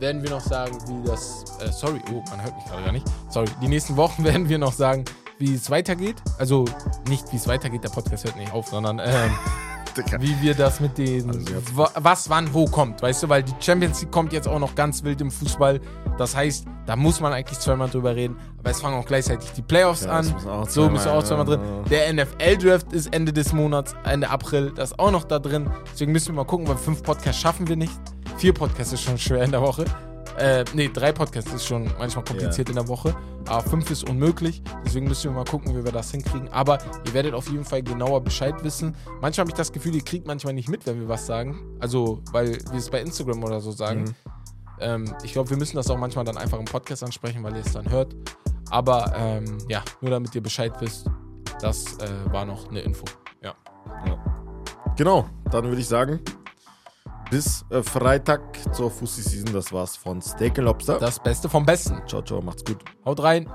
werden wir noch sagen, wie das. Äh, sorry, oh, man hört mich gerade gar nicht. Sorry, die nächsten Wochen werden wir noch sagen, wie es weitergeht. Also nicht, wie es weitergeht, der Podcast hört nicht auf, sondern ähm, Digga. wie wir das mit den. Also was, wann, wo kommt, weißt du? Weil die Champions League kommt jetzt auch noch ganz wild im Fußball. Das heißt, da muss man eigentlich zweimal drüber reden. Aber es fangen auch gleichzeitig die Playoffs Ja, an. auch So du auch zweimal drin. Der NFL-Draft ist Ende des Monats, Ende April. Das ist auch noch da drin. Deswegen müssen wir mal gucken, weil fünf Podcasts schaffen wir nicht. Vier Podcasts ist schon schwer in der Woche. Äh, nee, drei Podcasts ist schon manchmal kompliziert in der Woche. Aber fünf ist unmöglich. Deswegen müssen wir mal gucken, wie wir das hinkriegen. Aber ihr werdet auf jeden Fall genauer Bescheid wissen. Manchmal habe ich das Gefühl, ihr kriegt manchmal nicht mit, wenn wir was sagen. Also, weil wir es bei Instagram oder so sagen. Mhm. Ähm, ich glaube, wir müssen das auch manchmal dann einfach im Podcast ansprechen, weil ihr es dann hört. Aber ähm, ja, nur damit ihr Bescheid wisst, das äh, war noch eine Info. Ja. Genau, dann würde ich sagen, bis äh, Freitag zur Fussi Season. Das war's von Steak Lobster. Das Beste vom Besten. Ciao, ciao, macht's gut. Haut rein.